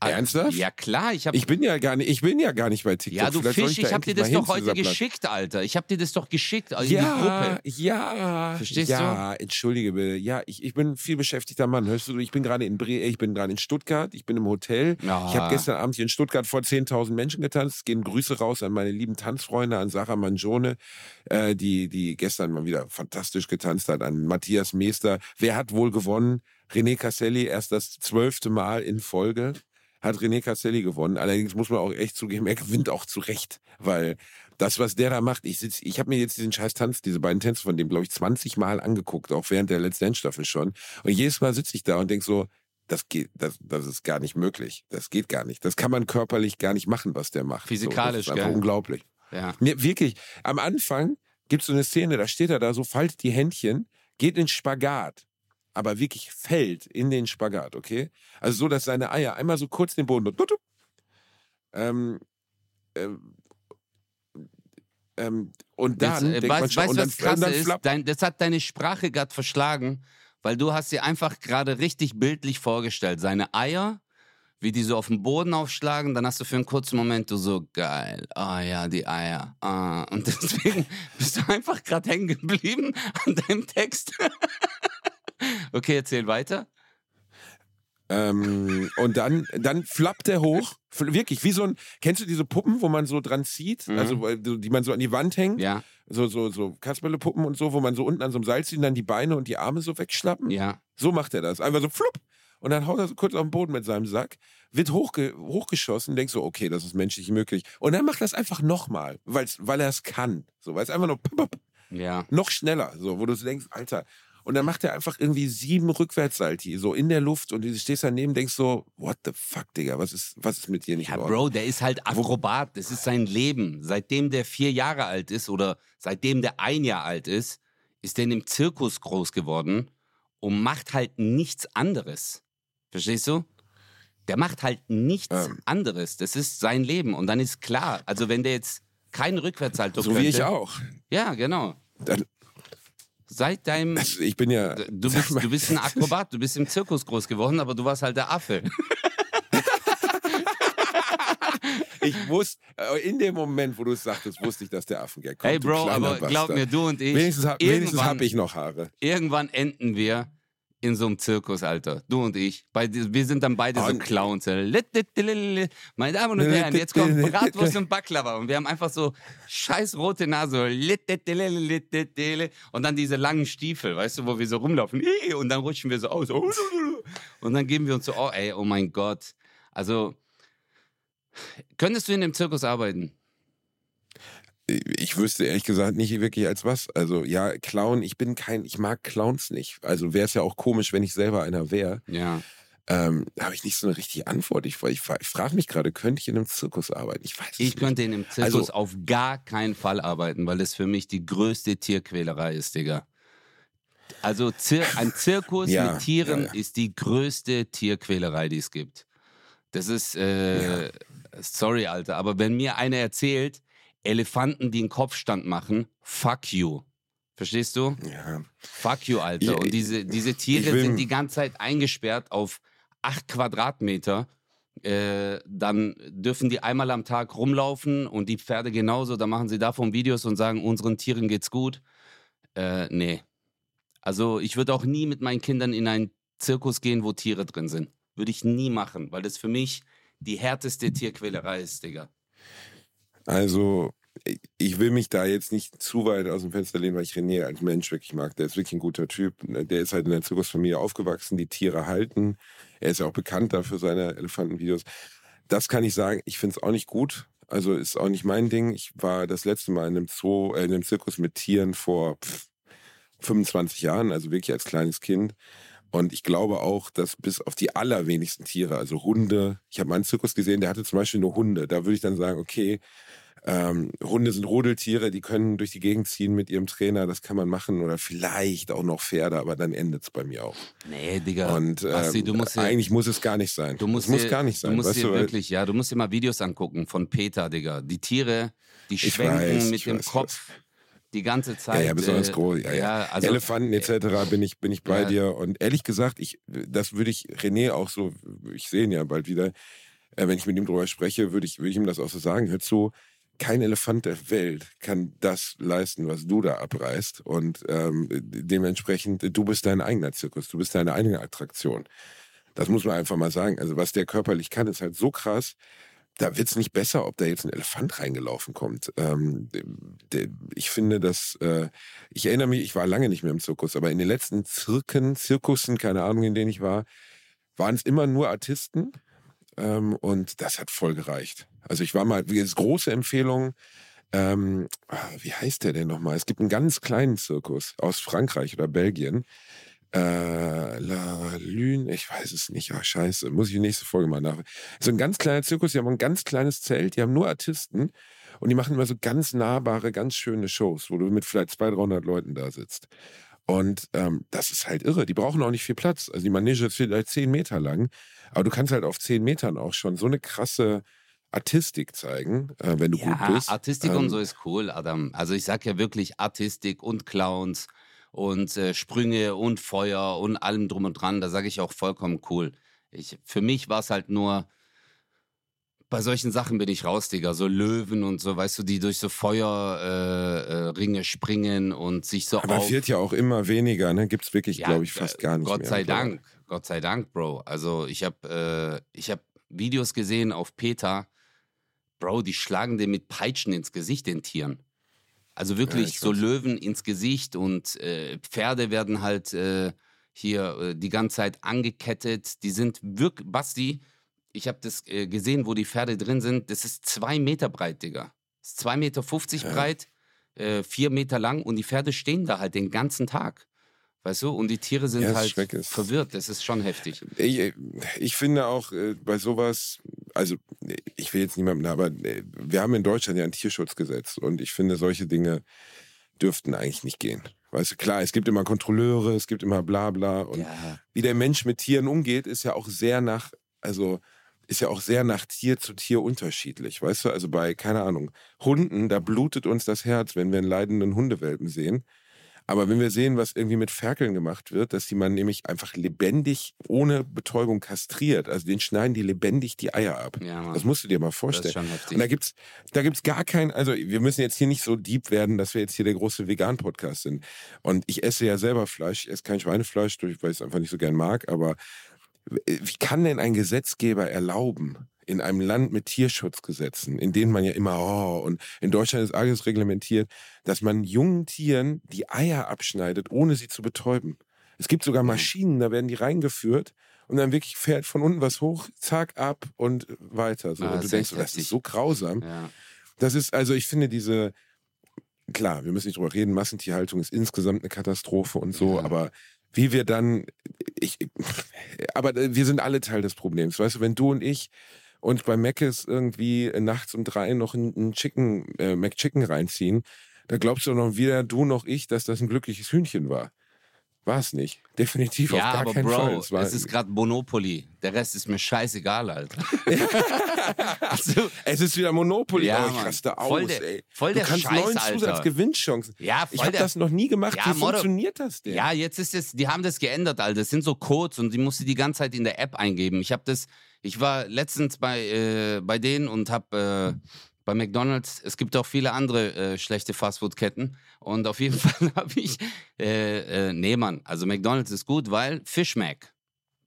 Ernsthaft? Ja klar, ich habe Ich bin ja gar nicht, ich bin ja gar nicht bei TikTok. ja, du Vielleicht Fisch, ich da hab dir das doch heute geschickt, Alter. Ich hab dir das doch geschickt also die Ja, Gruppe. ja. Verstehst ja, entschuldige bitte. Ja, ich, ich bin ein viel beschäftigter Mann. Hörst du, ich bin gerade in Bre ich bin gerade in Stuttgart, ich bin im Hotel. Ja. Ich habe gestern Abend hier in Stuttgart vor 10.000 Menschen getanzt. Gehen Grüße raus an meine lieben Tanzfreunde, an Sarah Mangione, äh, die, die gestern mal wieder fantastisch getanzt hat, an Matthias Meester. Wer hat wohl gewonnen? René Casselli erst das zwölfte Mal in Folge hat René Casselli gewonnen. Allerdings muss man auch echt zugeben, er gewinnt auch zu Recht, weil das, was der da macht, ich sitz, ich habe mir jetzt diesen scheiß Tanz, diese beiden Tänze von dem, glaube ich, 20 Mal angeguckt, auch während der letzten Staffel schon. Und jedes Mal sitze ich da und denk so, das geht, das, das ist gar nicht möglich. Das geht gar nicht. Das kann man körperlich gar nicht machen, was der macht. Physikalisch, so, das ist einfach gell? unglaublich. Ja. Mir, wirklich, am Anfang gibt es so eine Szene, da steht er da so, faltet die Händchen, geht in Spagat, aber wirklich fällt in den Spagat, okay? Also so, dass seine Eier einmal so kurz den Boden Ähm, ähm, ähm, und dann äh, denkt man weißt schon, weißt du, dann, was krass ist? Dein, das hat deine Sprache gerade verschlagen, weil du hast dir einfach gerade richtig bildlich vorgestellt. Seine Eier, wie die so auf dem Boden aufschlagen, dann hast du für einen kurzen Moment du so, geil, ah ja, die Eier. Ah. Und (laughs) deswegen bist du einfach gerade hängen geblieben an deinem Text. (laughs) okay, erzähl weiter. Ähm, und dann, dann flappt er hoch. Wirklich, wie so ein. Kennst du diese Puppen, wo man so dran zieht? Mhm. Also, du- die man so an die Wand hängt? Ja, So, so, so Kasperle-Puppen und so, wo man so unten an so einem Seil zieht und dann die Beine und die Arme so wegschlappen? ja. So macht er das. Einfach so flupp. Und dann haut er so kurz auf den Boden mit seinem Sack, wird hochge hochgeschossen, denkst so, okay, das ist menschlich möglich. Und dann macht er es einfach nochmal, weil er es kann. So, weil es einfach nur pop, pop, Ja. noch schneller, so, wo du so denkst, Alter. Und dann macht er einfach irgendwie sieben Rückwärtssalti, so in der Luft und du stehst daneben, denkst so, what the fuck, Digga, was ist, was ist mit dir nicht Ja? Bro, der ist halt Akrobat. Das ist sein Leben. Seitdem der vier Jahre alt ist oder seitdem der ein Jahr alt ist, ist der in dem Zirkus groß geworden und macht halt nichts anderes. Verstehst du? Der macht halt nichts Ähm. anderes. Das ist sein Leben. Und dann ist klar, also wenn der jetzt keinen Rückwärtssalto So könnte, wie ich auch. Ja, genau. Dann, Seit deinem... also ich bin ja. Du bist, du bist ein Akrobat, du bist im Zirkus groß geworden, aber du warst halt der Affe. Ich wusste, äh, in dem Moment, wo du es sagtest, wusste ich, dass der Affengag kommt. Hey Bro, aber glaub mir, du und ich, Wenigstens, hab- wenigstens habe ich noch Haare. irgendwann enden wir in so einem Zirkus, Alter. Du und ich. Wir sind dann beide so Clowns. Meine Damen und Herren, jetzt kommt Bratwurst und Baklava. Und wir haben einfach so scheiß rote Nase. Und dann diese langen Stiefel, weißt du, wo wir so rumlaufen. Und dann rutschen wir so aus. Und dann geben wir uns so, oh ey, oh mein Gott. Also, könntest du in dem Zirkus arbeiten? Ich wüsste ehrlich gesagt nicht wirklich als was. Also ja, Clown, ich bin kein, ich mag Clowns nicht. Also wäre es ja auch komisch, wenn ich selber einer wäre. Ja. Ähm, da habe ich nicht so eine richtige Antwort. Ich, ich, ich frage mich gerade, könnte ich in einem Zirkus arbeiten? Ich weiß es Ich nicht. könnte in einem Zirkus Also- auf gar keinen Fall arbeiten, weil das für mich die größte Tierquälerei ist, Digga. Also Zir ein Zirkus (laughs) Ja, mit Tieren ja, ja. ist die größte Tierquälerei, die es gibt. Das ist, äh, sorry, Alter, aber wenn mir einer erzählt, Elefanten, die einen Kopfstand machen, fuck you. Verstehst du? Ja. Fuck you, Alter. Ja, Und diese, diese Tiere ich sind die ganze Zeit eingesperrt auf acht Quadratmeter. Äh, dann dürfen die einmal am Tag rumlaufen und die Pferde genauso. Dann machen sie davon Videos und sagen, unseren Tieren geht's gut. Äh, nee. Also ich würde auch nie mit meinen Kindern in einen Zirkus gehen, wo Tiere drin sind. Würde ich nie machen, weil das für mich die härteste Tierquälerei ist, Digga. Also, ich- will mich da jetzt nicht zu weit aus dem Fenster lehnen, weil ich René als Mensch wirklich mag. Der ist wirklich ein guter Typ. Der ist halt in der Zirkusfamilie aufgewachsen, die Tiere halten. Er ist ja auch bekannt dafür seine Elefantenvideos. Das kann ich sagen, ich finde es auch nicht gut. Also ist auch nicht mein Ding. Ich war das letzte Mal in einem Zoo, äh, in einem Zirkus mit Tieren vor pff, 25 Jahren, also wirklich als kleines Kind. Und ich glaube auch, dass bis auf die allerwenigsten Tiere, also Hunde, ich habe mal einen Zirkus gesehen, der hatte zum Beispiel nur Hunde. Da würde ich dann sagen, okay, ähm, Hunde sind Rodeltiere, die können durch die Gegend ziehen mit ihrem Trainer, das kann man machen. Oder vielleicht auch noch Pferde, aber dann endet es bei mir auch. Nee, Digga. Und ähm, Basti, du musst eigentlich muss es gar nicht sein. Du musst es muss dir, gar nicht sein. Du musst weißt dir du, wirklich, ja, du musst dir mal Videos angucken von Peter, Digga. Die Tiere, die schwenken weiß, mit dem weiß, Kopf die ganze Ja, Zeit. ja, besonders äh, groß. Ja, ja. also, Elefanten etc. bin ich, bin ich bei Ja. dir. Und ehrlich gesagt, ich, das würde ich René auch so, ich sehe ihn ja bald wieder, äh, wenn ich mit ihm drüber spreche, würde ich, würde ich ihm das auch so sagen. Hör zu, kein Elefant der Welt kann das leisten, was du da abreißt. Und ähm, dementsprechend, du bist dein eigener Zirkus, du bist deine eigene Attraktion. Das muss man einfach mal sagen. Also was der körperlich kann, ist halt so krass. Da wird's nicht besser, ob da jetzt ein Elefant reingelaufen kommt. Ähm, ich finde, dass äh, ich erinnere mich, ich war lange nicht mehr im Zirkus, aber in den letzten Zirken, Zirkussen, keine Ahnung, in denen ich war, waren es immer nur Artisten ähm, und das hat voll gereicht. Also ich war mal, jetzt große Empfehlung, ähm, ah, wie heißt der denn nochmal? Es gibt einen ganz kleinen Zirkus aus Frankreich oder Belgien. Äh, La Lune, ich weiß es nicht. Ah, scheiße, muss ich die nächste Folge mal nach. So ein ganz kleiner Zirkus, die haben ein ganz kleines Zelt, die haben nur Artisten und die machen immer so ganz nahbare, ganz schöne Shows, wo du mit vielleicht 200, 300 Leuten da sitzt. Und ähm, das ist halt irre. Die brauchen auch nicht viel Platz. Also die Manege ist vielleicht 10 Meter lang, aber du kannst halt auf 10 Metern auch schon so eine krasse Artistik zeigen, äh, wenn du ja, gut bist. Artistik ähm, und so ist cool, Adam. Also ich sag ja wirklich Artistik und Clowns und äh, Sprünge und Feuer und allem drum und dran. Da sage ich auch vollkommen cool. Ich, für mich war es halt nur, bei solchen Sachen bin ich raus, Digga. So Löwen und so, weißt du, die durch so Feuerringe äh, äh, springen und sich so Aber auf... wird ja auch immer weniger, ne? Gibt's wirklich, Ja, glaube ich, fast äh, gar nicht Gott mehr. sei Dank, Gott sei Dank, Bro. Also ich habe äh, ich hab Videos gesehen auf Peter. Bro, die schlagen den mit Peitschen ins Gesicht, den Tieren. Also wirklich ich so weiß. Löwen ins Gesicht und äh, Pferde werden halt äh, hier äh, die ganze Zeit angekettet. Die sind wirklich, Basti, ich habe das äh, gesehen, wo die Pferde drin sind. Das ist zwei Meter breit, Digga. Das ist zwei Meter 50 Ja. breit, äh, vier Meter lang und die Pferde stehen da halt den ganzen Tag. Weißt du? Und die Tiere sind Ja, halt verwirrt. Das ist schon heftig. Ich, ich finde auch äh, bei sowas, also ich will jetzt niemandem, aber äh, wir haben in Deutschland ja ein Tierschutzgesetz und ich finde, solche Dinge dürften eigentlich nicht gehen. Weißt du, klar, es gibt immer Kontrolleure, es gibt immer bla bla und Ja. wie der Mensch mit Tieren umgeht, ist ja auch sehr nach, also ist ja auch sehr nach Tier zu Tier unterschiedlich. Weißt du, also bei, keine Ahnung, Hunden, da blutet uns das Herz, wenn wir einen leidenden Hundewelpen sehen. Aber wenn wir sehen, was irgendwie mit Ferkeln gemacht wird, dass die man nämlich einfach lebendig ohne Betäubung kastriert, also den schneiden die lebendig die Eier ab. Ja, Mann. Das musst du dir mal Das ist vorstellen. schon heftig. Und da gibt's, da gibt's gar kein, also wir müssen jetzt hier nicht so deep werden, dass wir jetzt hier der große Vegan-Podcast sind. Und ich esse ja selber Fleisch, ich esse kein Schweinefleisch, weil ich es einfach nicht so gern mag, aber wie kann denn ein Gesetzgeber erlauben, in einem Land mit Tierschutzgesetzen, in denen man ja immer, oh, und in Deutschland ist alles reglementiert, dass man jungen Tieren die Eier abschneidet, ohne sie zu betäuben. Es gibt sogar Maschinen, da werden die reingeführt und dann wirklich fährt von unten was hoch, zack, ab und weiter. So. Ah, und du denkst, das ist so grausam. Ja. Das ist, also ich finde diese, klar, wir müssen nicht drüber reden, Massentierhaltung ist insgesamt eine Katastrophe und so, Ja. aber wie wir dann, ich, aber wir sind alle Teil des Problems. Weißt du, wenn du und ich uns bei Mc's irgendwie nachts um drei noch einen Chicken, äh, McChicken reinziehen, da glaubst du noch weder du noch ich, dass das ein glückliches Hühnchen war. War es nicht. Definitiv Ja, auf gar aber keinen Fall. Bro, Es war, es ist gerade Monopoly. Der Rest ist mir scheißegal, Alter. (laughs) also, es ist wieder Monopoly. Ja, oh, ich raste Voll aus, der- ey. voll du der kannst Scheiß, neun. Zusatzgewinnchancen. ja, Ich voll habe der, das noch nie gemacht. Ja, Wie Motto- funktioniert das denn? Ja, jetzt ist es, die haben das geändert, Alter. Das sind so Codes und die musst du die ganze Zeit in der App eingeben. Ich habe das, ich war letztens bei, äh, bei denen und habe äh, bei McDonalds, es gibt auch viele andere äh, schlechte Fastfood-Ketten und auf jeden (laughs) Fall habe ich, äh, äh, nee, Mann, also McDonalds ist gut, weil Fish Mac.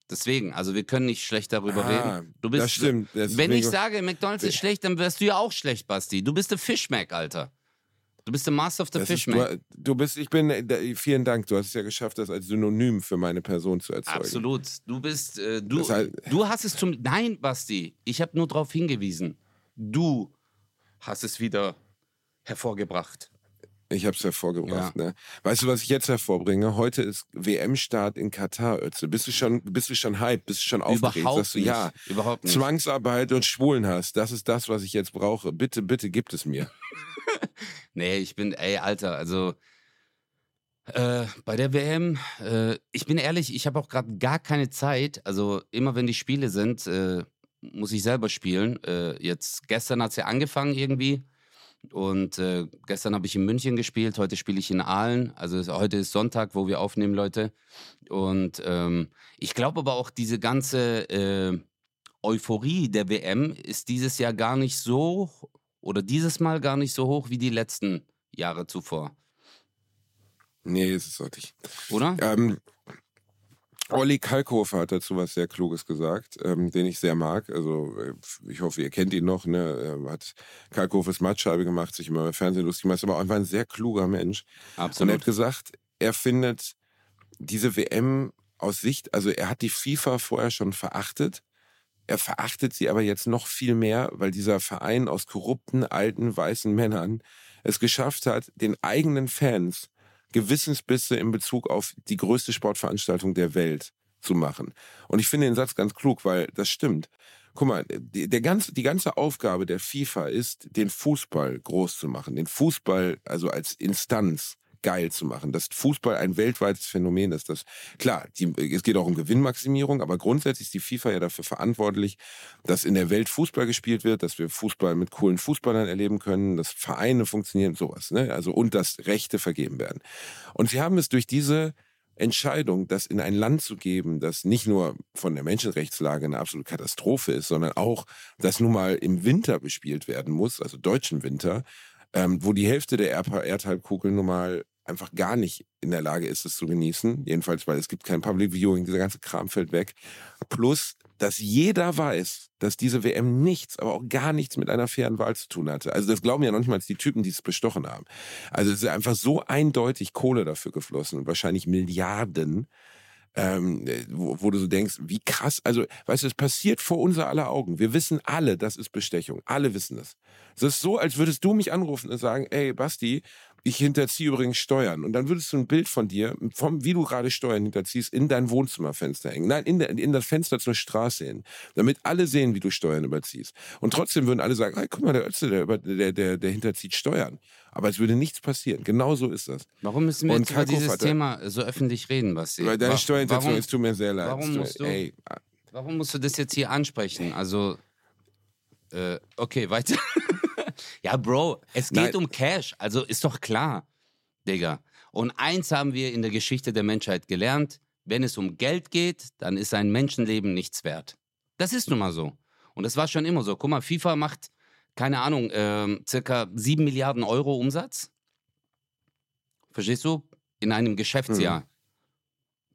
Deswegen, also wir können nicht schlecht darüber Ah, reden. Du bist, das stimmt. Das Wenn ich sage, McDonalds ist schlecht, dann wärst du ja auch schlecht, Basti. Du bist der Fish Mac, Alter. Du bist der Master of the das Fish ist, Mac. du, du bist, ich bin, äh, vielen Dank. Du hast es ja geschafft, das als Synonym für meine Person zu erzeugen. Absolut. Du bist, äh, du, Das heißt- du hast es zum, nein, Basti, ich habe nur darauf hingewiesen. Du hast es wieder hervorgebracht. Ich habe es hervorgebracht. Ne? Weißt du, was ich jetzt hervorbringe? Heute ist WM-Start in Katar, Ötze. Bist du schon, bist du schon hype? Bist du schon aufgeregt? Überhaupt Sagst du, nicht. ja, Überhaupt nicht. Zwangsarbeit und Schwulenhass, das ist das, was ich jetzt brauche. Bitte, bitte gibt es mir. (laughs) Nee, ich bin, ey, Alter, also äh, bei der WM, äh, ich bin ehrlich, ich habe auch gerade gar keine Zeit. Also immer wenn die Spiele sind, äh, muss ich selber spielen. Äh, jetzt gestern hat es ja angefangen irgendwie. Und äh, gestern habe ich in München gespielt, heute spiele ich in Aalen. Also heute ist Sonntag, wo wir aufnehmen, Leute. Und ähm, ich glaube aber auch, diese ganze äh, Euphorie der WM ist dieses Jahr gar nicht so oder dieses Mal gar nicht so hoch wie die letzten Jahre zuvor, Nee, ist es nicht. oder? Ähm, Olli Kalkofer hat dazu was sehr Kluges gesagt, ähm, den ich sehr mag. Also äh, ich hoffe, ihr kennt ihn noch. Ne? Er hat Kalkofers Mattscheibe gemacht, sich immer im Fernsehen lustig gemacht, aber auch einfach ein sehr kluger Mensch. Und er Absolut. hat gesagt, er findet diese WM aus Sicht, also er hat die FIFA vorher schon verachtet. Er verachtet sie aber jetzt noch viel mehr, weil dieser Verein aus korrupten, alten, weißen Männern es geschafft hat, den eigenen Fans Gewissensbisse in Bezug auf die größte Sportveranstaltung der Welt zu machen. Und ich finde den Satz ganz klug, weil das stimmt. Guck mal, die, der ganze, die ganze Aufgabe der FIFA ist, den Fußball groß zu machen. Den Fußball also als Instanz geil zu machen, dass Fußball ein weltweites Phänomen ist. Das, klar, die, es geht auch um Gewinnmaximierung, aber grundsätzlich ist die FIFA ja dafür verantwortlich, dass in der Welt Fußball gespielt wird, dass wir Fußball mit coolen Fußballern erleben können, dass Vereine funktionieren, sowas. Ne? Also und dass Rechte vergeben werden. Und sie haben es durch diese Entscheidung, das in ein Land zu geben, das nicht nur von der Menschenrechtslage eine absolute Katastrophe ist, sondern auch, das nun mal im Winter bespielt werden muss, also deutschen Winter, ähm, wo die Hälfte der Erdhalbkugel nun mal einfach gar nicht in der Lage ist, es zu genießen. Jedenfalls, weil es gibt kein Public Viewing, dieser ganze Kram fällt weg. Plus, dass jeder weiß, dass diese WM nichts, aber auch gar nichts mit einer fairen Wahl zu tun hatte. Also das glauben ja noch nicht mal die Typen, die es bestochen haben. Also es ist einfach so eindeutig Kohle dafür geflossen und wahrscheinlich Milliarden, ähm, wo, wo, du so denkst, wie krass, also weißt du, es passiert vor unser aller Augen. Wir wissen alle, das ist Bestechung. Alle wissen es. Es ist so, als würdest du mich anrufen und sagen, ey Basti, ich hinterziehe übrigens Steuern. Und dann würdest du ein Bild von dir, vom, wie du gerade Steuern hinterziehst, in dein Wohnzimmerfenster hängen. Nein, in, der, in das Fenster zur Straße hin. Damit alle sehen, wie du Steuern überziehst. Und trotzdem würden alle sagen, hey, guck mal, der Ötze, der, der, der, der hinterzieht Steuern. Aber es würde nichts passieren. Genau so ist das. Warum müssen wir und jetzt über dieses Thema so öffentlich reden, Basti? Weil deine Steuerhinterziehung, es tut mir sehr leid. Warum musst, du, ey. warum musst du das jetzt hier ansprechen? Also, äh, okay, weiter. (laughs) Ja, Bro, es geht Nein. um Cash. Also ist doch klar, Digga. Und eins haben wir in der Geschichte der Menschheit gelernt. Wenn es um Geld geht, dann ist ein Menschenleben nichts wert. Das ist nun mal so. Und das war schon immer so. Guck mal, FIFA macht, keine Ahnung, äh, circa 7 Milliarden Euro Umsatz. Verstehst du? In einem Geschäftsjahr. Mhm.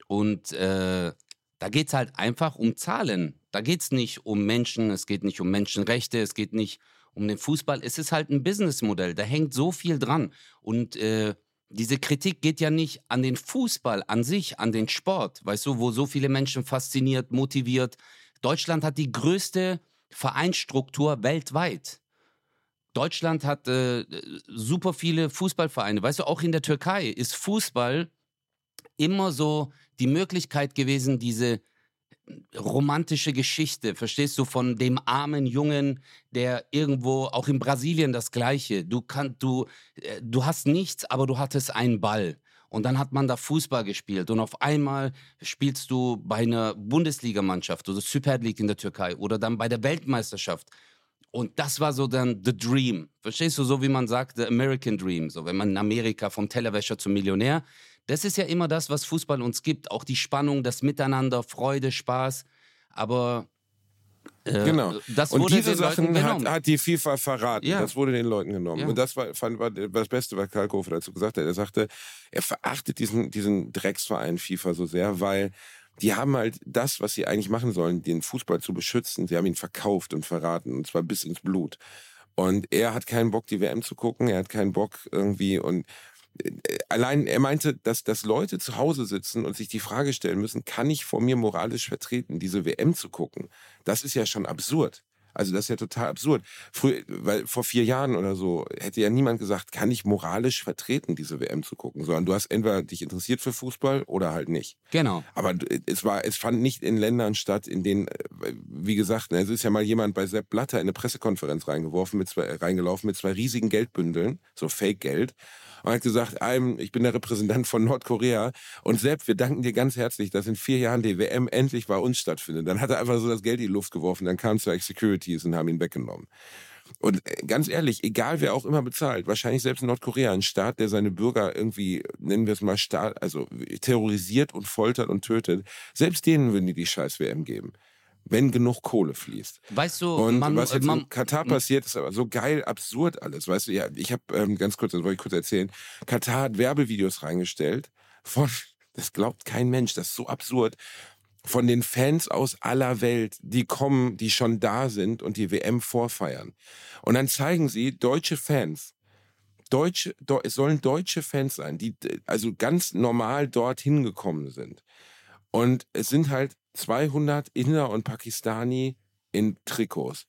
Und äh, da geht es halt einfach um Zahlen. Da geht es nicht um Menschen, es geht nicht um Menschenrechte, es geht nicht um den Fußball. Es ist halt ein Businessmodell, da hängt so viel dran. Und äh, diese Kritik geht ja nicht an den Fußball an sich, an den Sport, weißt du, wo so viele Menschen fasziniert, motiviert. Deutschland hat die größte Vereinsstruktur weltweit. Deutschland hat äh, super viele Fußballvereine. Weißt du, auch in der Türkei ist Fußball immer so die Möglichkeit gewesen, diese romantische Geschichte, verstehst du, von dem armen Jungen, der irgendwo, auch in Brasilien das Gleiche, du kannst, du, äh, du hast nichts, aber du hattest einen Ball. Und dann hat man da Fußball gespielt und auf einmal spielst du bei einer Bundesligamannschaft oder Super League in der Türkei oder dann bei der Weltmeisterschaft. Und das war so dann the dream. Verstehst du, so wie man sagt, the American Dream. So, wenn man in Amerika vom Tellerwäscher zum Millionär, das ist ja immer das, was Fußball uns gibt. Auch die Spannung, das Miteinander, Freude, Spaß. Aber äh, genau. Das und diese Sachen hat, hat, die FIFA verraten. Ja. Das wurde den Leuten genommen. Ja. Und das war, fand, war das Beste, was Kalkofe dazu gesagt hat. Er sagte, er verachtet diesen, diesen Drecksverein FIFA so sehr, weil die haben halt das, was sie eigentlich machen sollen, den Fußball zu beschützen. Sie haben ihn verkauft und verraten, und zwar bis ins Blut. Und er hat keinen Bock, die WM zu gucken. Er hat keinen Bock irgendwie und allein, er meinte, dass, dass Leute zu Hause sitzen und sich die Frage stellen müssen, kann ich vor mir moralisch vertreten, diese WM zu gucken? Das ist ja schon absurd. Also das ist ja total absurd. Früher, weil vor vier Jahren oder so hätte ja niemand gesagt, kann ich moralisch vertreten, diese WM zu gucken, sondern du hast entweder dich interessiert für Fußball oder halt nicht. Genau. Aber es war, es fand nicht in Ländern statt, in denen, äh, wie gesagt, ne, es ist ja mal jemand bei Sepp Blatter in eine Pressekonferenz reingeworfen mit zwei, reingelaufen mit zwei riesigen Geldbündeln, so Fake-Geld und hat gesagt, ich bin der Repräsentant von Nordkorea und Sepp, wir danken dir ganz herzlich, dass in vier Jahren die WM endlich bei uns stattfindet. Dann hat er einfach so das Geld in die Luft geworfen, dann kam zwei Securities und haben ihn weggenommen. Und äh, ganz ehrlich, egal wer auch immer bezahlt, wahrscheinlich selbst in Nordkorea, ein Staat, der seine Bürger irgendwie, nennen wir es mal Staat, also terrorisiert und foltert und tötet, selbst denen würden die die scheiß WM geben wenn genug Kohle fließt. Weißt du, und man, was jetzt man, in Katar passiert, ist aber so geil absurd alles. Weißt du, ja, ich habe ähm, ganz kurz, das wollte ich kurz erzählen. Katar hat Werbevideos reingestellt von, (laughs) das glaubt kein Mensch, das ist so absurd, von den Fans aus aller Welt, die kommen, die schon da sind und die WM vorfeiern. Und dann zeigen sie deutsche Fans. Deutsche, es sollen deutsche Fans sein, die also ganz normal dorthin gekommen sind. Und es sind halt 200 Inder und Pakistani in Trikots.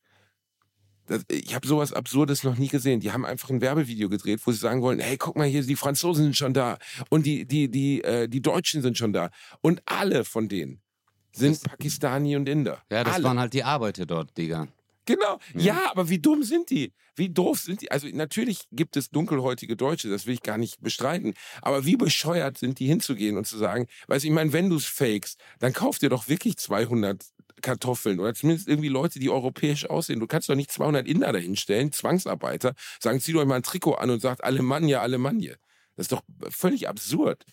Das, ich habe sowas Absurdes noch nie gesehen. Die haben einfach ein Werbevideo gedreht, wo sie sagen wollen: Hey, guck mal hier, die Franzosen sind schon da und die die die äh, die Deutschen sind schon da und alle von denen sind Pakistani und Inder. Ja, das alle. waren halt die Arbeiter dort, Digga. Genau. Ja, aber wie dumm sind die? Wie doof sind die? Also natürlich gibt es dunkelhäutige Deutsche, das will ich gar nicht bestreiten. Aber wie bescheuert sind die hinzugehen und zu sagen, weißt du, ich meine, wenn du es fakest, dann kauf dir doch wirklich 200 Kartoffeln oder zumindest irgendwie Leute, die europäisch aussehen. Du kannst doch nicht 200 Inder dahinstellen, Zwangsarbeiter, sagen, zieh doch mal ein Trikot an und sagt Alemannia, Alemannia. Das ist doch völlig absurd.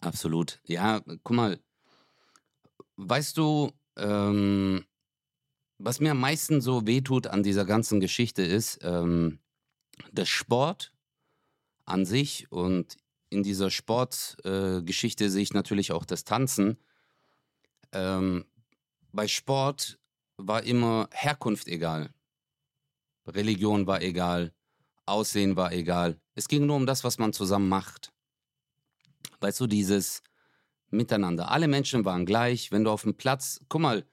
Absolut. Ja, guck mal, weißt du, ähm, was mir am meisten so wehtut an dieser ganzen Geschichte ist, ähm, der Sport an sich und in dieser Sportgeschichte äh, sehe ich natürlich auch das Tanzen. Ähm, bei Sport war immer Herkunft egal. Religion war egal. Aussehen war egal. Es ging nur um das, was man zusammen macht. Weißt du, dieses Miteinander. Alle Menschen waren gleich. Wenn du auf dem Platz, guck mal,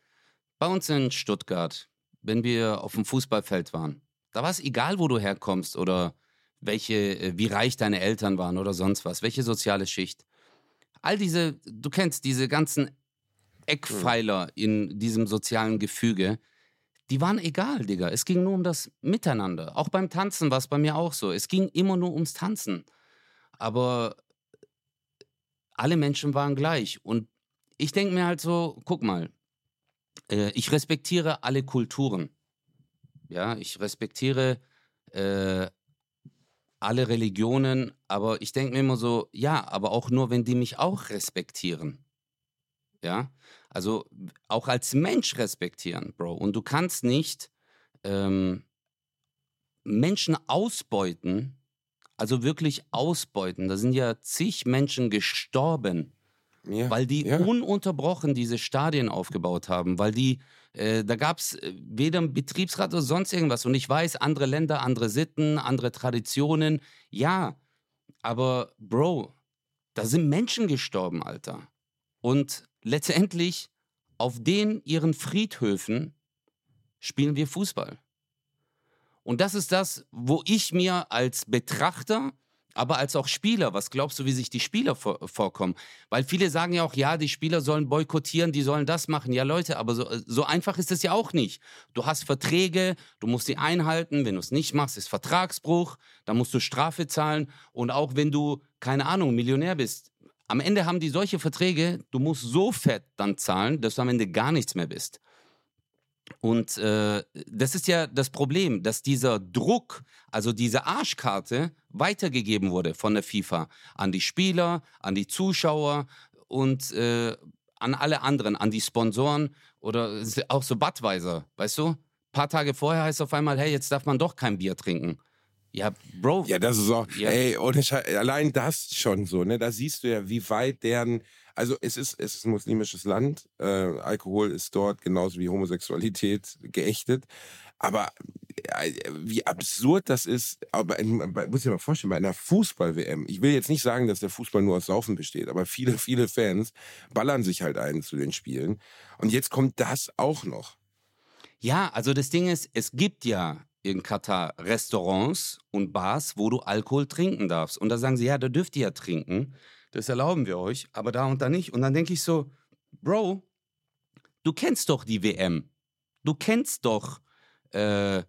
bei uns in Stuttgart, wenn wir auf dem Fußballfeld waren, da war es egal, wo du herkommst oder welche, äh, wie reich deine Eltern waren oder sonst was, welche soziale Schicht. All diese, du kennst diese ganzen Eckpfeiler in diesem sozialen Gefüge, die waren egal, Digga. Es ging nur um das Miteinander. Auch beim Tanzen war es bei mir auch so. Es ging immer nur ums Tanzen. Aber alle Menschen waren gleich. Und ich denke mir halt so, guck mal, äh, ich respektiere alle Kulturen. Ja, ich respektiere äh, alle Religionen, aber ich denke mir immer so, ja, aber auch nur, wenn die mich auch respektieren. Ja, also auch als Mensch respektieren, Bro. Und du kannst nicht ähm, Menschen ausbeuten, also wirklich ausbeuten. Da sind ja zig Menschen gestorben, ja, weil die ja. ununterbrochen diese Stadien aufgebaut haben, weil die, äh, da gab es äh, weder einen Betriebsrat oder sonst irgendwas. Und ich weiß, andere Länder, andere Sitten, andere Traditionen, ja, aber Bro, da sind Menschen gestorben, Alter. Und letztendlich auf den ihren Friedhöfen spielen wir Fußball. Und das ist das, wo ich mir als Betrachter, aber als auch Spieler, was glaubst du, wie sich die Spieler vor, vorkommen? Weil viele sagen ja auch, ja, die Spieler sollen boykottieren, die sollen das machen. Ja, Leute, aber so, so einfach ist es ja auch nicht. Du hast Verträge, du musst sie einhalten. Wenn du es nicht machst, ist Vertragsbruch. Da musst du Strafe zahlen. Und auch wenn du, keine Ahnung, Millionär bist, am Ende haben die solche Verträge, du musst so fett dann zahlen, dass du am Ende gar nichts mehr bist. Und äh, das ist ja das Problem, dass dieser Druck, also diese Arschkarte, weitergegeben wurde von der FIFA an die Spieler, an die Zuschauer und äh, an alle anderen, an die Sponsoren oder auch so Budweiser, weißt du? Ein paar Tage vorher heißt es auf einmal, hey, jetzt darf man doch kein Bier trinken. Ja, Bro. Ja, das ist auch, ja. ey, und ich, allein das schon so, ne? Da siehst du ja, wie weit deren, also es ist, es ist ein muslimisches Land, äh, Alkohol ist dort genauso wie Homosexualität geächtet, aber äh, wie absurd das ist, aber in, muss ich mir mal vorstellen, bei einer Fußball-WM, ich will jetzt nicht sagen, dass der Fußball nur aus Saufen besteht, aber viele, viele Fans ballern sich halt ein zu den Spielen und jetzt kommt das auch noch. Ja, also das Ding ist, es gibt ja in Katar Restaurants und Bars, wo du Alkohol trinken darfst. Und da sagen sie, ja, da dürft ihr ja trinken. Das erlauben wir euch, aber da und da nicht. Und dann denke ich so, Bro, du kennst doch die WM. Du kennst doch, äh,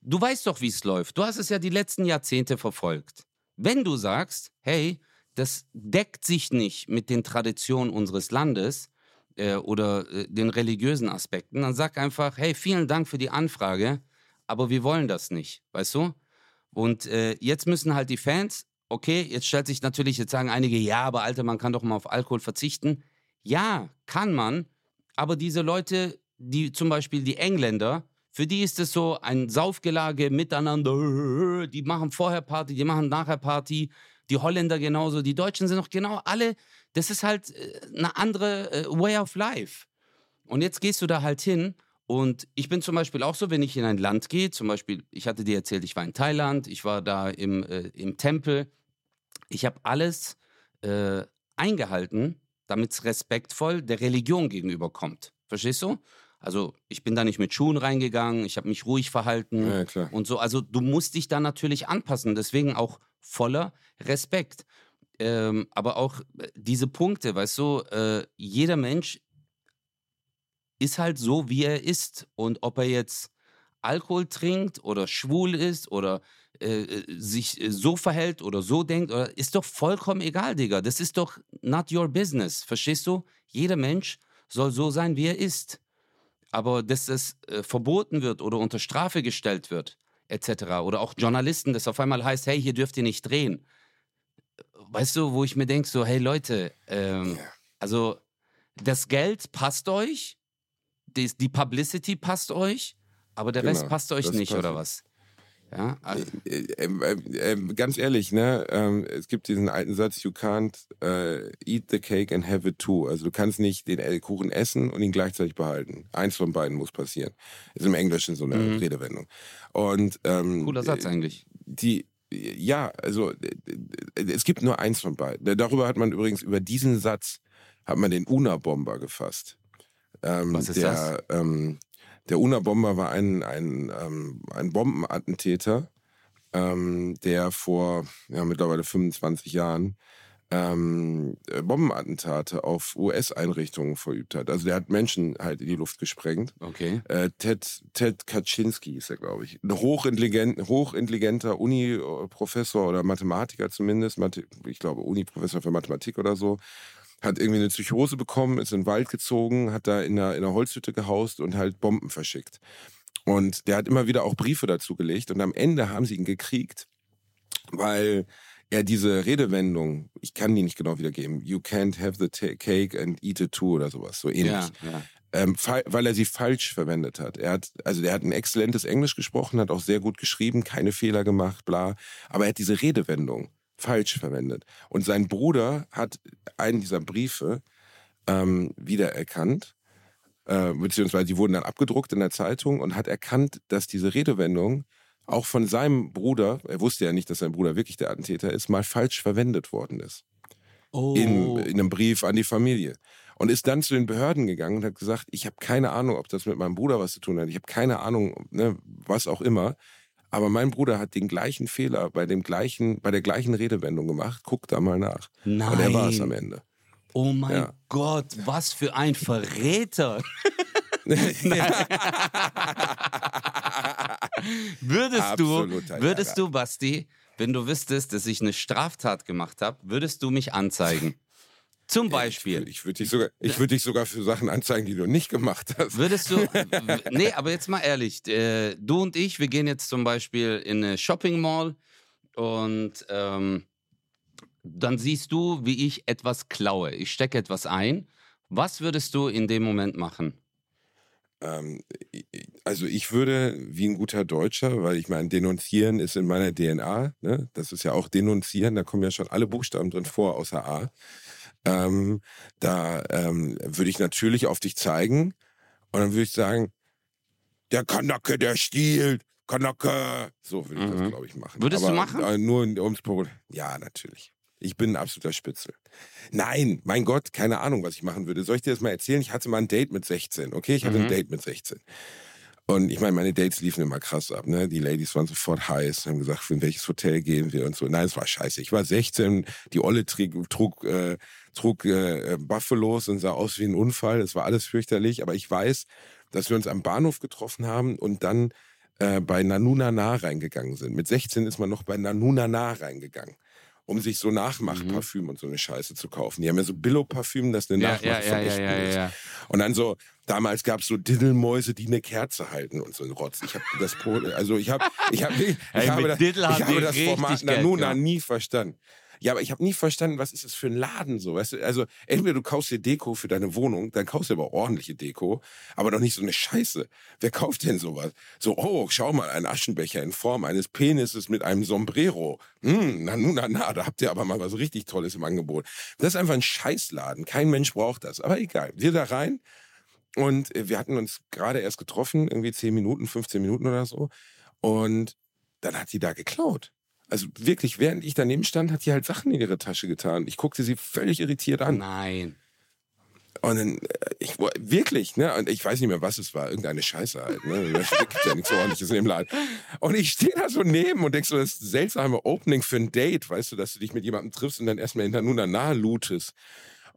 du weißt doch, wie es läuft. Du hast es ja die letzten Jahrzehnte verfolgt. Wenn du sagst, hey, das deckt sich nicht mit den Traditionen unseres Landes äh, oder äh, den religiösen Aspekten, dann sag einfach, hey, vielen Dank für die Anfrage aber wir wollen das nicht, weißt du? Und äh, jetzt müssen halt die Fans, okay, jetzt stellt sich natürlich, jetzt sagen einige, ja, aber Alter, man kann doch mal auf Alkohol verzichten. Ja, kann man, aber diese Leute, die zum Beispiel die Engländer, für die ist es so ein Saufgelage miteinander, die machen vorher Party, die machen nachher Party, die Holländer genauso, die Deutschen sind noch genau alle, das ist halt äh, eine andere äh, Way of Life. Und jetzt gehst du da halt hin und ich bin zum Beispiel auch so, wenn ich in ein Land gehe, zum Beispiel, ich hatte dir erzählt, ich war in Thailand, ich war da im, äh, im Tempel. Ich habe alles äh, eingehalten, damit es respektvoll der Religion gegenüber kommt. Verstehst du? Also ich bin da nicht mit Schuhen reingegangen, ich habe mich ruhig verhalten ja, und so. Also du musst dich da natürlich anpassen, deswegen auch voller Respekt. Ähm, aber auch äh, diese Punkte, weißt du, äh, jeder Mensch ist halt so, wie er ist. Und ob er jetzt Alkohol trinkt oder schwul ist oder äh, äh, sich äh, so verhält oder so denkt, oder, ist doch vollkommen egal, Digga. Das ist doch not your business. Verstehst du? Jeder Mensch soll so sein, wie er ist. Aber dass es äh, verboten wird oder unter Strafe gestellt wird, etc. Oder auch Journalisten, das auf einmal heißt, hey, hier dürft ihr nicht drehen. Weißt du, wo ich mir denke, so, hey Leute, ähm, also das Geld passt euch, die, die Publicity passt euch, aber der genau, Rest passt euch nicht, passt. oder was? Ja, also. äh, äh, äh, ganz ehrlich, ne? Ähm, es gibt diesen alten Satz: You can't äh, eat the cake and have it too. Also du kannst nicht den Kuchen essen und ihn gleichzeitig behalten. Eins von beiden muss passieren. Ist im Englischen so eine mhm. Redewendung. Und ähm, cooler Satz eigentlich. Die ja, also es gibt nur eins von beiden. Darüber hat man übrigens über diesen Satz hat man den Una-Bomber gefasst. Ähm, Was ist der, das? Ähm, der Una-Bomber war ein, ein, ähm, ein Bombenattentäter, ähm, der vor ja, mittlerweile 25 Jahren ähm, äh, Bombenattentate auf US-Einrichtungen verübt hat. Also der hat Menschen halt in die Luft gesprengt. Okay. Äh, Ted, Ted Kaczynski ist er, glaube ich. Ein hochintelligent, hochintelligenter Uni-Professor oder Mathematiker zumindest. Ich glaube, Uni-Professor für Mathematik oder so hat irgendwie eine Psychose bekommen, ist in den Wald gezogen, hat da in einer, in einer Holzhütte gehaust und halt Bomben verschickt. Und der hat immer wieder auch Briefe dazu gelegt und am Ende haben sie ihn gekriegt, weil er diese Redewendung, ich kann die nicht genau wiedergeben, you can't have the cake and eat it too oder sowas, so ähnlich. Ja, ja. Ähm, weil er sie falsch verwendet hat. Er hat, also der hat ein exzellentes Englisch gesprochen, hat auch sehr gut geschrieben, keine Fehler gemacht, bla. Aber er hat diese Redewendung falsch verwendet. Und sein Bruder hat einen dieser Briefe ähm, wiedererkannt, äh, beziehungsweise die wurden dann abgedruckt in der Zeitung und hat erkannt, dass diese Redewendung auch von seinem Bruder, er wusste ja nicht, dass sein Bruder wirklich der Attentäter ist, mal falsch verwendet worden ist. Oh. In, in einem Brief an die Familie. Und ist dann zu den Behörden gegangen und hat gesagt, ich habe keine Ahnung, ob das mit meinem Bruder was zu tun hat. Ich habe keine Ahnung, ne, was auch immer. Aber mein Bruder hat den gleichen Fehler bei dem gleichen, bei der gleichen Redewendung gemacht. Guck da mal nach. Nein. Und er war es am Ende. Oh mein ja. Gott, was für ein Verräter. (laughs) würdest du, würdest du, Basti, wenn du wüsstest, dass ich eine Straftat gemacht habe, würdest du mich anzeigen? Zum Beispiel. Ich, würde dich, sogar, würd dich sogar für Sachen anzeigen, die du nicht gemacht hast. Würdest du. (laughs) nee, aber jetzt mal ehrlich. Äh, du und ich, wir gehen jetzt zum Beispiel in eine Shopping Mall und ähm, dann siehst du, wie ich etwas klaue. Ich stecke etwas ein. Was würdest du in dem Moment machen? Ähm, also ich würde wie ein guter Deutscher, weil ich meine, denunzieren ist in meiner DNA. Ne? Das ist ja auch denunzieren, da kommen ja schon alle Buchstaben drin vor, außer A. Ähm, da ähm, würde ich natürlich auf dich zeigen und dann würde ich sagen, der Kanake, der stiehlt, Kanake. So würde ich mhm. das, glaube ich, machen. Würdest Aber, du machen? Äh, nur ums Problem. Ja, natürlich. Ich bin ein absoluter Spitzel. Nein, mein Gott, keine Ahnung, was ich machen würde. Soll ich dir das mal erzählen? Ich hatte mal ein Date mit 16, okay? Ich hatte mhm. ein Date mit 16. Und ich meine, meine Dates liefen immer krass ab. Ne? Die Ladies waren sofort heiß, haben gesagt, in welches Hotel gehen wir und so. Nein, es war scheiße. Ich war 16, die Olle trug, trug, äh, trug äh, Buffalos und sah aus wie ein Unfall. Es war alles fürchterlich. Aber ich weiß, dass wir uns am Bahnhof getroffen haben und dann äh, bei Nanunana reingegangen sind. Mit 16 ist man noch bei Nanunana reingegangen um sich so Nachmachparfüm mhm. und so eine Scheiße zu kaufen. Die haben ja so Billo-Parfüm, das eine ja, ja, von ja, echt ja, ja, ja. Und dann so, damals gab es so Diddelmäuse, die eine Kerze halten und so ein Rotz. Ich habe das, also ich (laughs) habe, ich habe, ich, ich, habe, das, ich habe das Format Nanuna nie verstanden. Ja, aber ich habe nie verstanden, was ist das für ein Laden so, weißt du? Also entweder du kaufst dir Deko für deine Wohnung, dann kaufst du aber ordentliche Deko, aber doch nicht so eine Scheiße. Wer kauft denn sowas? So, oh, schau mal, ein Aschenbecher in Form eines Penises mit einem Sombrero. Hm, na, na, na, na, da habt ihr aber mal was richtig Tolles im Angebot. Das ist einfach ein Scheißladen. Kein Mensch braucht das. Aber egal. Wir da rein und äh, wir hatten uns gerade erst getroffen, irgendwie 10 Minuten, 15 Minuten oder so. Und dann hat die da geklaut. Also wirklich, während ich daneben stand, hat sie halt Sachen in ihre Tasche getan. Ich guckte sie völlig irritiert an. Nein. Und dann, äh, ich, wirklich, ne, und ich weiß nicht mehr, was es war, irgendeine Scheiße halt, ne, da gibt ja nichts ordentliches in dem Laden. Und ich stehe da so neben und denk so, das seltsame Opening für ein Date, weißt du, dass du dich mit jemandem triffst und dann erstmal hinter nur nahe lootest.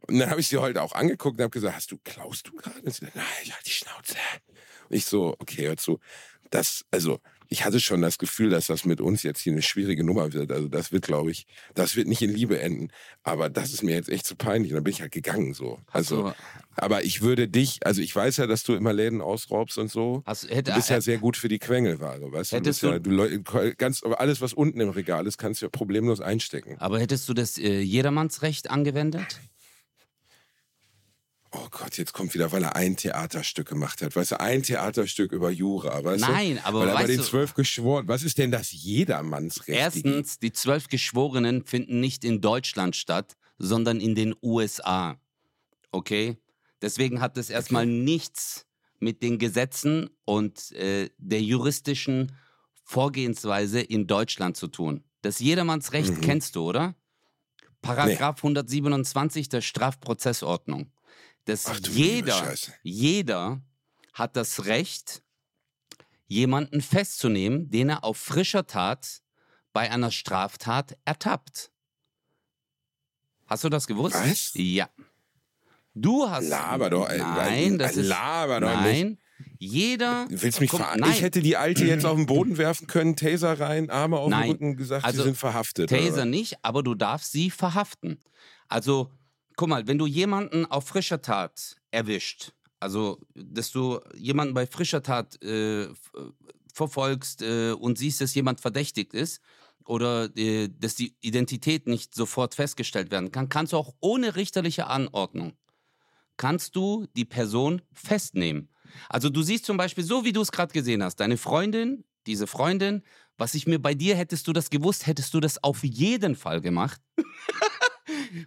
Und dann habe ich sie heute auch angeguckt und habe gesagt, hast du, klaust du gerade? Und sie sagt, nein, ich halt die Schnauze. Und ich so, okay, hör zu, das, also ich hatte schon das Gefühl, dass das mit uns jetzt hier eine schwierige Nummer wird. Also das wird, glaube ich, das wird nicht in Liebe enden. Aber das ist mir jetzt echt zu peinlich. Und dann bin ich halt gegangen so. Also, aber ich würde dich, also ich weiß ja, dass du immer Läden ausraubst und so. Hast, hätte, Du bist ja sehr gut für die Quengelware, weißt du? Du, Hättest ja, du ganz, aber alles, was unten im Regal ist, kannst du ja problemlos einstecken. aber hättest du das äh, Jedermannsrecht angewendet? Oh Gott, jetzt kommt wieder, weil er ein Theaterstück gemacht hat. Weißt du, ein Theaterstück über Jura, weißt du? Nein, aber Weil er bei den du- zwölf geschworen. Was ist denn das Jedermannsrecht? Erstens, die zwölf Geschworenen finden nicht in Deutschland statt, sondern in den USA. Okay? Deswegen hat es erstmal nichts mit den Gesetzen und äh, der juristischen Vorgehensweise in Deutschland zu tun. Das Jedermannsrecht Mhm. kennst du, oder? Paragraph 127 der Strafprozessordnung. Dass Ach jeder, jeder hat das Recht, jemanden festzunehmen, den er auf frischer Tat bei einer Straftat ertappt. Hast du das gewusst? Was? Ja. Du hast. Laber doch, ey. Nein, das ist. Laber doch nicht. nein. Jeder. Du willst mich verarschen? Ich hätte die Alte jetzt auf den Boden (clears throat) werfen können, Taser rein, Arme auf Nein. den Rücken, gesagt, Also, sie sind verhaftet. oder Taser was? nicht, aber du darfst sie verhaften. Also, guck mal, wenn du jemanden auf frischer Tat erwischt, also, dass du jemanden bei frischer Tat äh, f- verfolgst äh, und siehst, dass jemand verdächtigt ist oder äh, dass die Identität nicht sofort festgestellt werden kann, kannst du auch ohne richterliche Anordnung, kannst du die Person festnehmen. Also du siehst zum Beispiel, so wie du es gerade gesehen hast, deine Freundin, diese Freundin, was ich mir bei dir, hättest du das gewusst, hättest du das auf jeden Fall gemacht.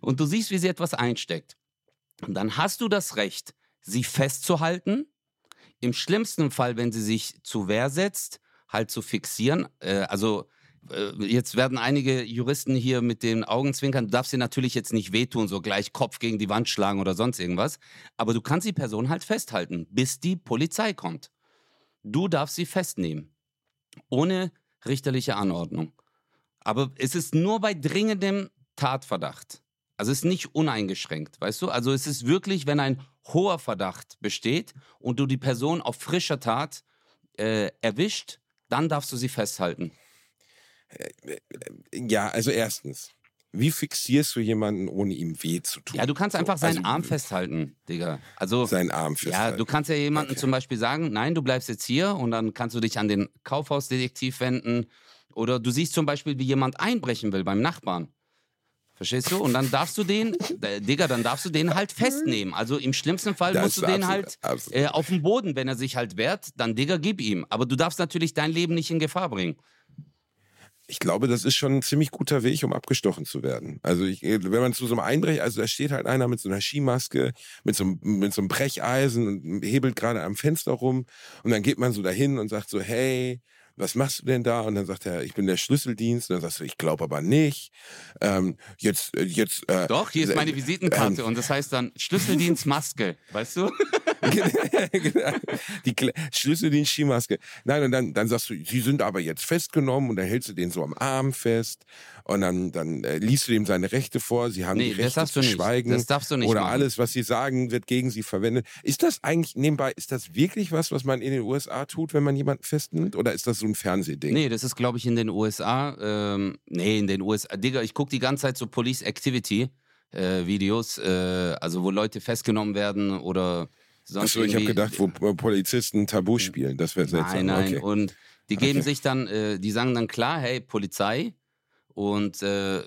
Und du siehst, wie sie etwas einsteckt. Und dann hast du das Recht, sie festzuhalten. Im schlimmsten Fall, wenn sie sich zu Wehr setzt, halt zu fixieren. Äh, also äh, jetzt werden einige Juristen hier mit den Augen zwinkern. Du darfst dir natürlich jetzt nicht wehtun, so gleich Kopf gegen die Wand schlagen oder sonst irgendwas. Aber du kannst die Person halt festhalten, bis die Polizei kommt. Du darfst sie festnehmen. Ohne richterliche Anordnung. Aber es ist nur bei dringendem Tatverdacht. Also es ist nicht uneingeschränkt, weißt du? Also es ist wirklich, wenn ein hoher Verdacht besteht und du die Person auf frischer Tat äh, erwischt, dann darfst du sie festhalten. Ja, also erstens, wie fixierst du jemanden, ohne ihm weh zu tun? Ja, du kannst So, einfach seinen also, Arm festhalten, Digga. Also Seinen Arm ja, festhalten. du kannst ja jemandem Okay. zum Beispiel sagen, nein, du bleibst jetzt hier und dann kannst du dich an den Kaufhausdetektiv wenden. Oder du siehst zum Beispiel, wie jemand einbrechen will beim Nachbarn. Verstehst du? Und dann darfst du den, Digga, dann darfst du den halt festnehmen. Also im schlimmsten Fall Das musst du ist den absolut- halt absolut. äh, auf dem Boden, wenn er sich halt wehrt, dann Digga, gib ihm. Aber du darfst natürlich dein Leben nicht in Gefahr bringen. Ich glaube, das ist schon ein ziemlich guter Weg, um abgestochen zu werden. Also ich, wenn man zu so einem Einbrecher, also da steht halt einer mit so einer Skimaske, mit so einem, mit so einem Brecheisen und hebelt gerade am Fenster rum und dann geht man so dahin und sagt so, hey, was machst du denn da? Und dann sagt er, ich bin der Schlüsseldienst. Und dann sagst du, ich glaube aber nicht. Ähm, jetzt, äh, jetzt. Äh, Doch, hier ist meine äh, Visitenkarte ähm, und das heißt dann Schlüsseldienst Maske, weißt du? (laughs) Die Kle- Schlüsseldienst Skimaske. Nein, und dann, dann sagst du, sie sind aber jetzt festgenommen und dann hältst du den so am Arm fest und dann, dann äh, liest du dem seine Rechte vor. Sie haben Nee, die Rechte zu schweigen. Das darfst du nicht Oder machen. alles, was sie sagen, wird gegen sie verwendet. Ist das eigentlich nebenbei, ist das wirklich was, was man in den USA tut, wenn man jemanden festnimmt? Oder ist das so ein Fernsehding? Nee, das ist, glaube ich, in den USA. Ähm, nee, in den USA. Digga, ich gucke die ganze Zeit so Police Activity äh, Videos, äh, also wo Leute festgenommen werden oder sonst Achso, ich habe gedacht, wo Polizisten Tabu spielen. Das wäre seltsam. Nein, nein. Okay. Und die geben Okay. sich dann, äh, die sagen dann klar, hey, Polizei und äh,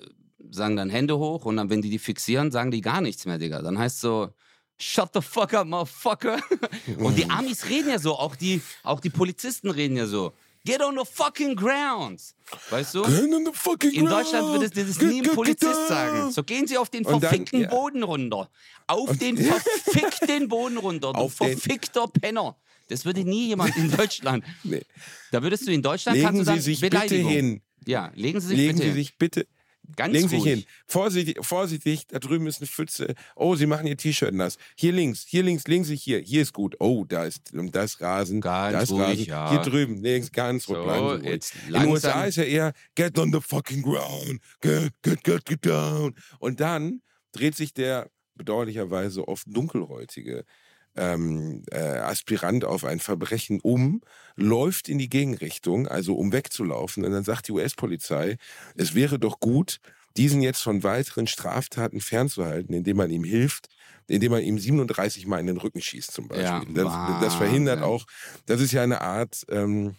sagen dann Hände hoch und dann, wenn die die fixieren, sagen die gar nichts mehr, Digga. Dann heißt so, shut the fuck up, motherfucker. (laughs) und die (laughs) Amis reden ja so, auch die, auch die Polizisten reden ja so. Get on the fucking ground. Weißt du? Get on the fucking In Deutschland würde es das ground. nie ein Polizist sagen. So gehen Sie auf den Und dann, verfickten ja. Boden runter. Auf Und- den verfickten Boden runter, du Auf den- verfickter Penner. Das würde nie jemand in Deutschland. (laughs) Nee. Da würdest du in Deutschland kannst Legen du dann Sie sich bitte hin. Ja, legen Sie sich Legen bitte Sie hin. sich bitte Ganz Legen Sie sich ruhig. hin. Vorsichtig, vorsichtig, da drüben ist eine Pfütze. Oh, Sie machen Ihr T-Shirt nass. Hier links, hier links, legen Sie sich hier. Hier ist gut. Oh, da ist, da ist Rasen. Ganz da ist ruhig, Rasen. ja. Hier drüben, links, ganz So, ruhig. Ruhig. jetzt In den USA ist ja eher get on the fucking ground. Get, get, get, get down. Und dann dreht sich der bedauerlicherweise oft dunkelhäutige ähm, äh, Aspirant auf ein Verbrechen um, läuft in die Gegenrichtung, also um wegzulaufen. Und dann sagt die US-Polizei, es wäre doch gut, diesen jetzt von weiteren Straftaten fernzuhalten, indem man ihm hilft, indem man ihm 37 Mal in den Rücken schießt zum Beispiel. Ja, das, das verhindert auch, das ist ja eine Art, ähm,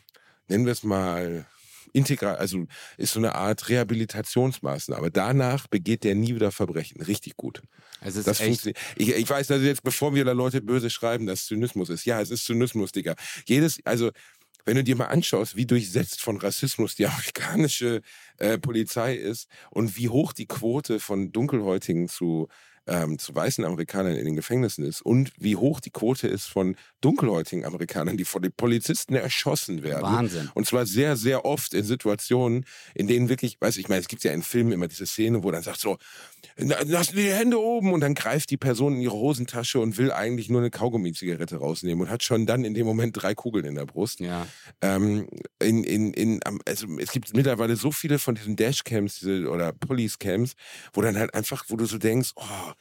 nennen wir es mal, integral, also ist so eine Art Rehabilitationsmaßnahme. Danach begeht der nie wieder Verbrechen. Richtig gut. Es ist Das echt. funktioniert. Ich, ich weiß, dass jetzt, bevor wir da Leute böse schreiben, dass Zynismus ist. Ja, es ist Zynismus, Digga. Jedes, also, wenn du dir mal anschaust, wie durchsetzt von Rassismus die (laughs) amerikanische äh, Polizei ist und wie hoch die Quote von Dunkelhäutigen zu, ähm, zu weißen Amerikanern in den Gefängnissen ist und wie hoch die Quote ist von dunkelhäutigen Amerikanern, die von den Polizisten erschossen werden. Wahnsinn. Und zwar sehr, sehr oft in Situationen, in denen wirklich, weiß ich, ich meine, es gibt ja in Filmen immer diese Szene, wo dann sagt so, "Na, lassen die Hände oben und dann greift die Person in ihre Hosentasche und will eigentlich nur eine Kaugummi-Zigarette rausnehmen und hat schon dann in dem Moment drei Kugeln in der Brust. Ja. Ähm, in, in, in, also es gibt mittlerweile so viele von diesen Dashcams diese, oder Police-Cams, wo dann halt einfach, wo du so denkst, oh,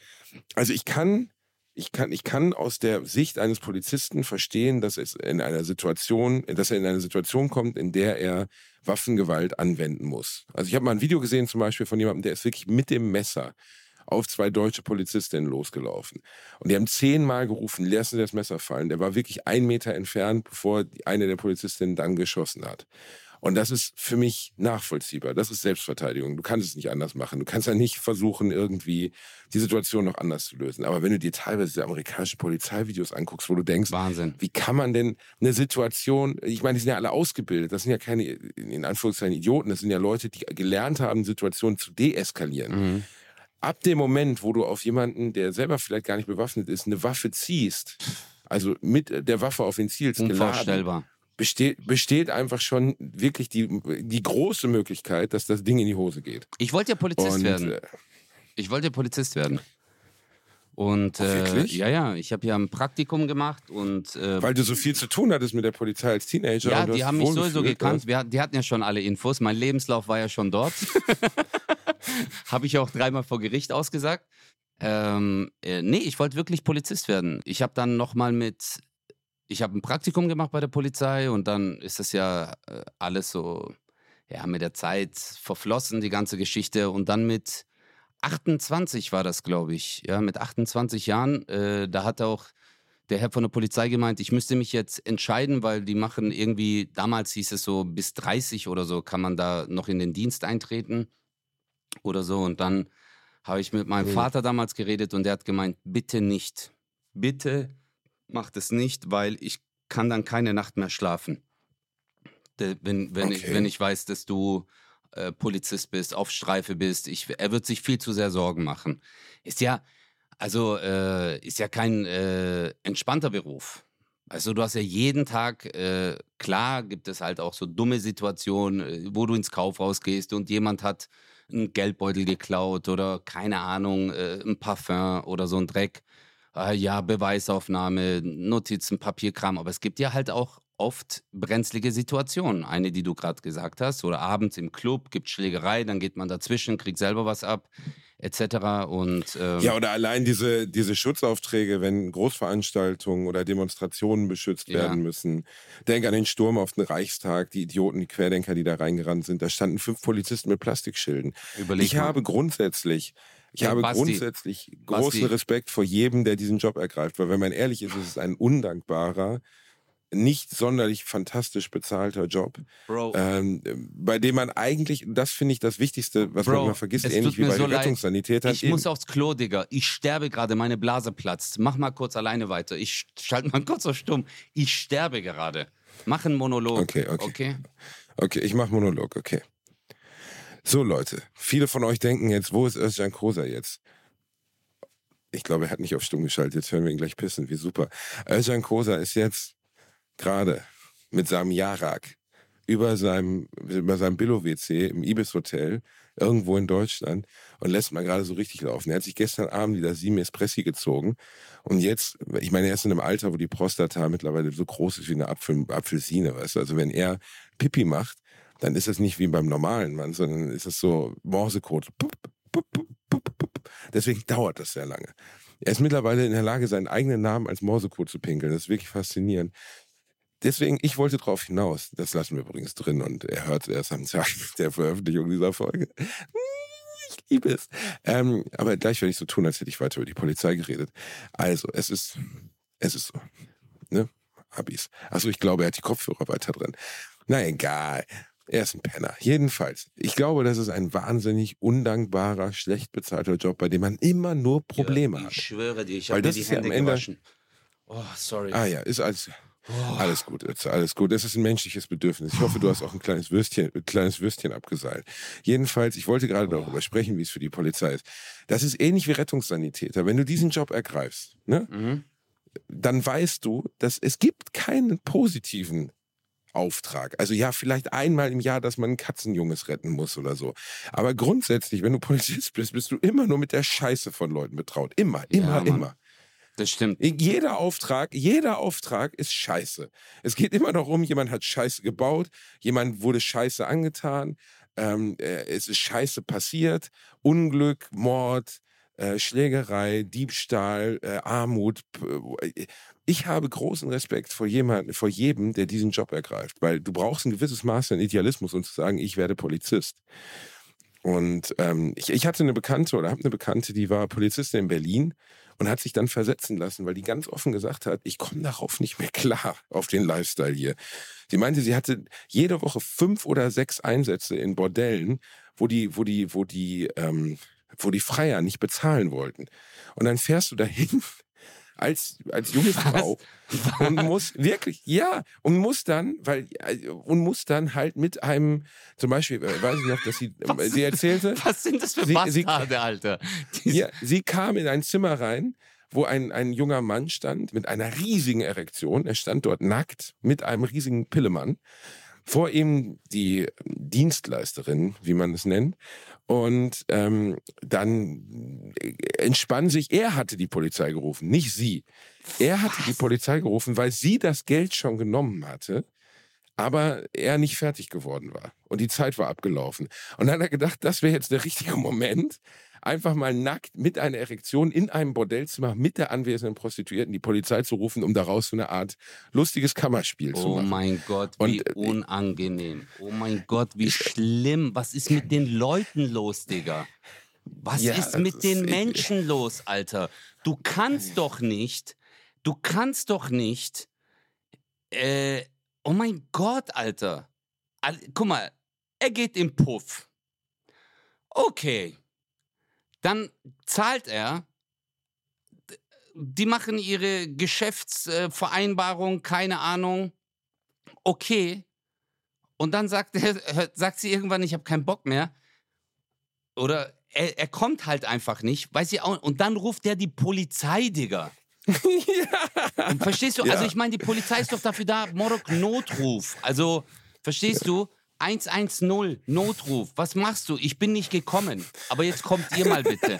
also ich kann, ich kann, ich kann aus der Sicht eines Polizisten verstehen, dass es in einer Situation, dass er in eine Situation kommt, in der er Waffengewalt anwenden muss. Also ich habe mal ein Video gesehen zum Beispiel von jemandem, der ist wirklich mit dem Messer auf zwei deutsche Polizistinnen losgelaufen. Und die haben zehnmal gerufen, lassen Sie das Messer fallen. Der war wirklich einen Meter entfernt, bevor eine der Polizistinnen dann geschossen hat. Und das ist für mich nachvollziehbar. Das ist Selbstverteidigung. Du kannst es nicht anders machen. Du kannst ja nicht versuchen, irgendwie die Situation noch anders zu lösen. Aber wenn du dir teilweise diese amerikanischen Polizeivideos anguckst, wo du denkst, Wahnsinn. wie kann man denn eine Situation, ich meine, die sind ja alle ausgebildet, das sind ja keine, in Anführungszeichen, Idioten, das sind ja Leute, die gelernt haben, Situationen zu deeskalieren. Mhm. Ab dem Moment, wo du auf jemanden, der selber vielleicht gar nicht bewaffnet ist, eine Waffe ziehst, also mit der Waffe auf ihn zielst, geladen, Unvorstellbar. Besteht, besteht einfach schon wirklich die, die große Möglichkeit, dass das Ding in die Hose geht. Ich wollte ja Polizist Und, werden. äh, Ich wollte ja Polizist werden. Und äh, ja, ja, ich habe ja ein Praktikum gemacht und äh, weil du so viel zu tun hattest mit der Polizei als Teenager. ja, die haben mich sowieso wohlgefühlt, gekannt. Wir, die hatten ja schon alle Infos. Mein Lebenslauf war ja schon dort. (laughs) habe ich auch dreimal vor Gericht ausgesagt. Ähm, äh, nee, ich wollte wirklich Polizist werden. Ich habe dann nochmal mit, ich habe ein Praktikum gemacht bei der Polizei und dann ist das ja äh, alles so, ja, mit der Zeit verflossen, die ganze Geschichte. Und dann mit 28 war das, glaube ich. Ja, mit 28 Jahren, äh, da hat auch der Herr von der Polizei gemeint, ich müsste mich jetzt entscheiden, weil die machen irgendwie, damals hieß es so, bis 30 oder so kann man da noch in den Dienst eintreten oder so. Und dann habe ich mit meinem Mhm. Vater damals geredet und der hat gemeint, bitte nicht. Bitte macht es nicht, weil ich kann dann keine Nacht mehr schlafen. Wenn, wenn, ich, Okay. wenn ich weiß, dass du äh, Polizist bist, auf Streife bist, ich, er wird sich viel zu sehr Sorgen machen. Ist ja, also äh, ist ja kein äh, entspannter Beruf. Also du hast ja jeden Tag, äh, klar gibt es halt auch so dumme Situationen, äh, wo du ins Kaufhaus gehst und jemand hat einen Geldbeutel geklaut oder keine Ahnung, äh, ein Parfum oder so ein Dreck. Äh, ja, Beweisaufnahme, Notizen, Papierkram. Aber es gibt ja halt auch oft brenzlige Situationen. Eine, die du gerade gesagt hast, oder abends im Club gibt Schlägerei, dann geht man dazwischen, kriegt selber was ab, etc. Und ähm, Ja, oder allein diese, diese Schutzaufträge, wenn Großveranstaltungen oder Demonstrationen beschützt Ja. werden müssen. Denk an den Sturm auf den Reichstag, die Idioten, die Querdenker, die da reingerannt sind. Da standen fünf Polizisten mit Plastikschilden. überleg ich mal. habe grundsätzlich, ich Ja, habe Basti, grundsätzlich großen Basti. Respekt vor jedem, der diesen Job ergreift. Weil wenn man ehrlich ist, ist es ein undankbarer, nicht sonderlich fantastisch bezahlter Job, Bro, ähm, bei dem man eigentlich, das finde ich das Wichtigste, was Bro, man immer vergisst, ähnlich wie bei so. Rettungssanitätern. ich muss aufs Klo, Digga. Ich sterbe gerade, meine Blase platzt. Mach mal kurz alleine weiter. Ich schalte mal (laughs) kurz auf stumm. Ich sterbe gerade. Mach einen Monolog. Okay, okay. Okay? Okay, ich mache Monolog, okay. So, Leute, viele von euch denken jetzt, wo ist Özcan Kosa jetzt? Ich glaube, er hat nicht auf stumm geschaltet, jetzt hören wir ihn gleich pissen, wie super. Özcan Kosa ist jetzt gerade mit seinem Jarak über seinem, über seinem Billo-WC im Ibis-Hotel irgendwo in Deutschland und lässt mal gerade so richtig laufen. Er hat sich gestern Abend wieder sieben Espressi gezogen und jetzt, ich meine, er ist in einem Alter, wo die Prostata mittlerweile so groß ist wie eine Apfel, Apfelsine, weißt du? Also wenn er Pipi macht, dann ist das nicht wie beim normalen Mann, sondern ist das so Morsecode. Deswegen dauert das sehr lange. Er ist mittlerweile in der Lage, seinen eigenen Namen als Morsecode zu pinkeln. Das ist wirklich faszinierend. Deswegen, ich wollte darauf hinaus, das lassen wir übrigens drin und er hört erst am Tag (laughs) der Veröffentlichung dieser Folge. Ich liebe es. Ähm, aber gleich werde ich so tun, als hätte ich weiter über die Polizei geredet. Also, es ist, es ist so. Ne? Habis. Achso, ich glaube, er hat die Kopfhörer weiter drin. Na egal. Er ist ein Penner. Jedenfalls. Ich glaube, das ist ein wahnsinnig undankbarer, schlecht bezahlter Job, bei dem man immer nur Probleme ja, hat. Ich schwöre dir, ich habe mir das die ja Hände Ende- gewaschen. Oh, sorry. Ah ja, ist alles, alles gut, alles gut. Es ist ein menschliches Bedürfnis. Ich hoffe, du hast auch ein kleines Würstchen, ein kleines Würstchen abgeseilt. Jedenfalls, ich wollte gerade darüber sprechen, wie es für die Polizei ist. Das ist ähnlich wie Rettungssanitäter. Wenn du diesen Job ergreifst, ne, Mhm. dann weißt du, dass es gibt keinen positiven Auftrag. Also ja, vielleicht einmal im Jahr, dass man ein Katzenjunges retten muss oder so. Aber grundsätzlich, wenn du (laughs) Polizist bist, bist du immer nur mit der Scheiße von Leuten betraut. Immer, immer, Mann. immer. Das stimmt. Jeder Auftrag, jeder Auftrag ist scheiße. Es geht immer darum, jemand hat Scheiße gebaut, jemand wurde Scheiße angetan, ähm, äh, es ist Scheiße passiert, Unglück, Mord, äh, Schlägerei, Diebstahl, äh, Armut. p- Ich habe großen Respekt vor jemandem, vor jedem, der diesen Job ergreift, weil du brauchst ein gewisses Maß an Idealismus, um zu sagen, ich werde Polizist. Und ähm, ich, ich hatte eine Bekannte oder habe eine Bekannte, die war Polizistin in Berlin und hat sich dann versetzen lassen, weil die ganz offen gesagt hat, ich komme darauf nicht mehr klar, auf den Lifestyle hier. Sie meinte, sie hatte jede Woche fünf oder sechs Einsätze in Bordellen, wo die, wo die, wo die, ähm, wo die Freier nicht bezahlen wollten. Und dann fährst du dahin (laughs) als, als junge Frau und muss wirklich, ja, und muss dann, weil, äh, und muss dann halt mit einem, zum Beispiel, äh, weiß ich noch, dass sie, Was? sie erzählte, Was sind das für Sie- sie- Bastarde, Alter? Die- ja, sie kam in ein Zimmer rein, wo ein, ein junger Mann stand mit einer riesigen Erektion. Er stand dort nackt mit einem riesigen Pillemann. Vor ihm die Dienstleisterin, wie man es nennt. Und ähm, dann entspann sich, er hatte die Polizei gerufen, nicht sie. Er hatte die Polizei gerufen, weil sie das Geld schon genommen hatte, aber er nicht fertig geworden war. Und die Zeit war abgelaufen. Und dann hat er gedacht, das wäre jetzt der richtige Moment, einfach mal nackt mit einer Erektion in einem Bordellzimmer mit der anwesenden Prostituierten die Polizei zu rufen, um daraus so eine Art lustiges Kammerspiel zu Oh machen. mein Gott, Und, wie äh, unangenehm. Oh mein Gott, wie schlimm. Was ist mit den Leuten los, Digga? Was Ja, ist das mit den eklig. Menschen los, Alter? Du kannst doch nicht, du kannst doch nicht, äh, oh mein Gott, Alter. Al Guck mal, er geht im Puff. Okay. Dann zahlt er. Die machen ihre Geschäftsvereinbarung, keine Ahnung. Okay. Und dann sagt, er, (laughs) sagt sie irgendwann, ich habe keinen Bock mehr. Oder er, er kommt halt einfach nicht, weiß ich auch. Und dann ruft er die Polizei, Digga. (laughs) Und verstehst du? Ja. Also ich meine, die Polizei ist doch dafür da, Morok Notruf. Also, verstehst du? 110 Notruf. Was machst du? Ich bin nicht gekommen. Aber jetzt kommt ihr mal bitte.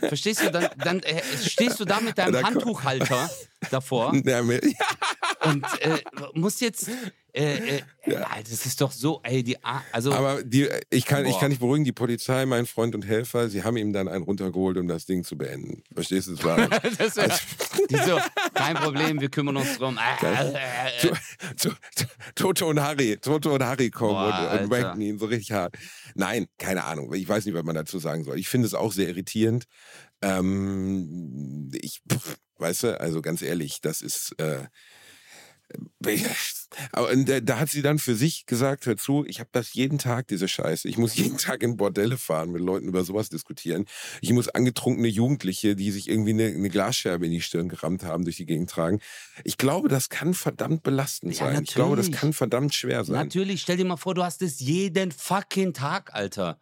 Verstehst du? Dann, dann äh, stehst du da mit deinem Da Handtuchhalter davor (laughs) Ja, (laughs) und äh, musst jetzt. Äh, äh, Ja. Das ist doch so, ey, die. A also, Aber die, ich, kann, ich Boah. kann dich beruhigen, die Polizei, mein Freund und Helfer, sie haben ihm dann einen runtergeholt, um das Ding zu beenden. Verstehst du? Es war, (laughs) das also- die so, kein Problem, wir kümmern uns drum. Äh, äh, äh, to, to, to, Toto und Harry, Toto und Harry kommen Boah, und, und wanken ihn so richtig hart. Nein, keine Ahnung. Ich weiß nicht, was man dazu sagen soll. Ich finde es auch sehr irritierend. Ähm, ich, pff, weißt du, also ganz ehrlich, das ist. Äh, (laughs) aber und da, hat sie dann für sich gesagt, hör zu, ich habe das jeden Tag, diese Scheiße. Ich muss (laughs) jeden Tag in Bordelle fahren, mit Leuten über sowas diskutieren. Ich muss angetrunkene Jugendliche, die sich irgendwie eine, eine Glasscherbe in die Stirn gerammt haben, durch die Gegend tragen. Ich glaube, das kann verdammt belastend Ja, sein. Ich glaube, das natürlich. kann verdammt schwer sein. Natürlich, stell dir mal vor, du hast es jeden fucking Tag, Alter.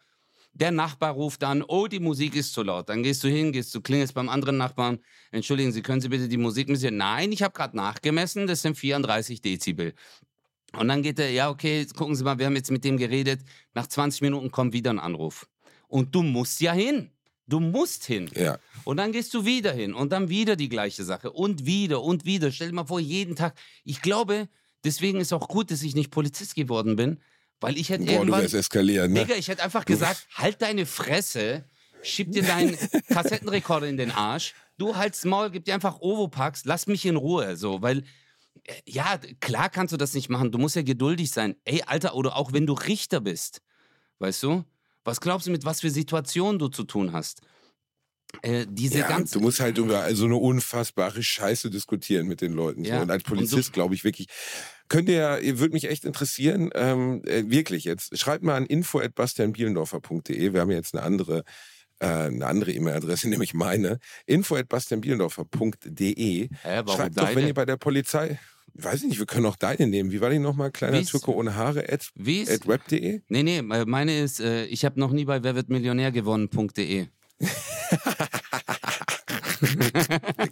Der Nachbar ruft an, oh, die Musik ist zu laut. Dann gehst du hin, gehst du klingelst beim anderen Nachbarn. Entschuldigen Sie, können Sie bitte die Musik ein bisschen? Nein, ich habe gerade nachgemessen, das sind 34 Dezibel. Und dann geht er, ja, okay, gucken Sie mal, wir haben jetzt mit dem geredet. Nach 20 Minuten kommt wieder ein Anruf. Und du musst ja hin. Du musst hin. Ja. Und dann gehst du wieder hin und dann wieder die gleiche Sache und wieder und wieder. Stell dir mal vor, jeden Tag. Ich glaube, deswegen ist auch gut, dass ich nicht Polizist geworden bin, weil ich hätte Boah, du irgendwann. wirst eskalieren, ne? Digga, ich hätte einfach gesagt, halt deine Fresse, schieb dir deinen (laughs) Kassettenrekorder in den Arsch du halt's Maul, gib dir einfach Ovopax, lass mich in Ruhe, so, weil äh, ja, klar kannst du das nicht machen. Du musst ja geduldig sein. Ey, Alter, oder auch wenn du Richter bist, weißt du? Was glaubst du, mit was für Situationen du zu tun hast? Äh, diese ja, ganze. du musst halt über so eine unfassbare Scheiße diskutieren mit den Leuten. So. Ja, Und als Polizist so- glaube ich wirklich, könnt ihr, ihr würde mich echt interessieren, ähm, äh, wirklich jetzt, schreibt mal an info.bastianbielendorfer.de. Wir haben jetzt eine andere äh, eine andere E-Mail-Adresse, (laughs) nämlich meine, info.bastianbielendorfer.de. Hä, warum Schreibt doch, wenn deine? ihr bei der Polizei, weiß ich nicht, wir können auch deine nehmen. Wie war die nochmal? Kleiner Wie's- Türke ohne Haare, at, at web.de? Nee, nee, äh, meine ist, äh, ich habe noch nie bei Wer (laughs) (laughs)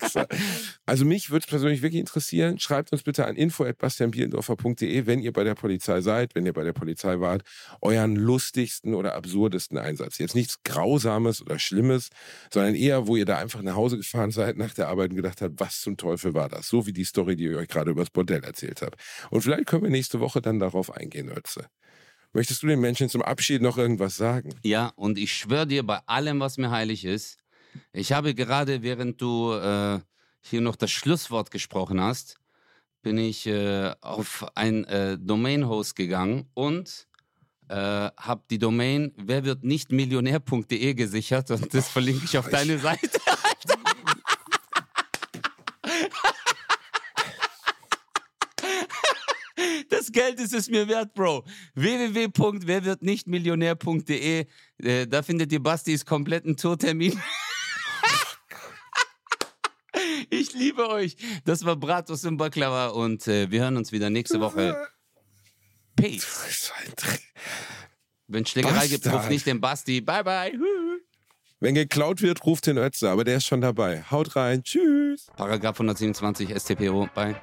Also mich würde es persönlich wirklich interessieren. Schreibt uns bitte an info.bastianbielendorfer.de, wenn ihr bei der Polizei seid, wenn ihr bei der Polizei wart, euren lustigsten oder absurdesten Einsatz. Jetzt nichts Grausames oder Schlimmes, sondern eher, wo ihr da einfach nach Hause gefahren seid nach der Arbeit und gedacht habt, was zum Teufel war das? So wie die Story, die ich euch gerade über das Bordell erzählt habe. Und vielleicht können wir nächste Woche dann darauf eingehen, Ötze. Möchtest du den Menschen zum Abschied noch irgendwas sagen? Ja, und ich schwöre dir bei allem, was mir heilig ist, ich habe gerade, während du äh, hier noch das Schlusswort gesprochen hast, bin ich äh, auf ein äh, Domain-Host gegangen und äh, habe die Domain wer wird nicht millionär.de gesichert und das verlinke ich auf deine Seite. Das Geld ist es mir wert, Bro. www.werwirdnichtmillionär.de. Äh, da findet ihr Bastis kompletten Tourtermin. Ich liebe euch. Das war Bratos und Baklava und äh, wir hören uns wieder nächste Woche. (laughs) Peace. Wenn Schlägerei gibt, Bastard. ruft nicht den Basti. Bye, bye. (laughs) Wenn geklaut wird, ruft den Ötze, aber der ist schon dabei. Haut rein. Tschüss. Paragraph 127 StPO. Bye.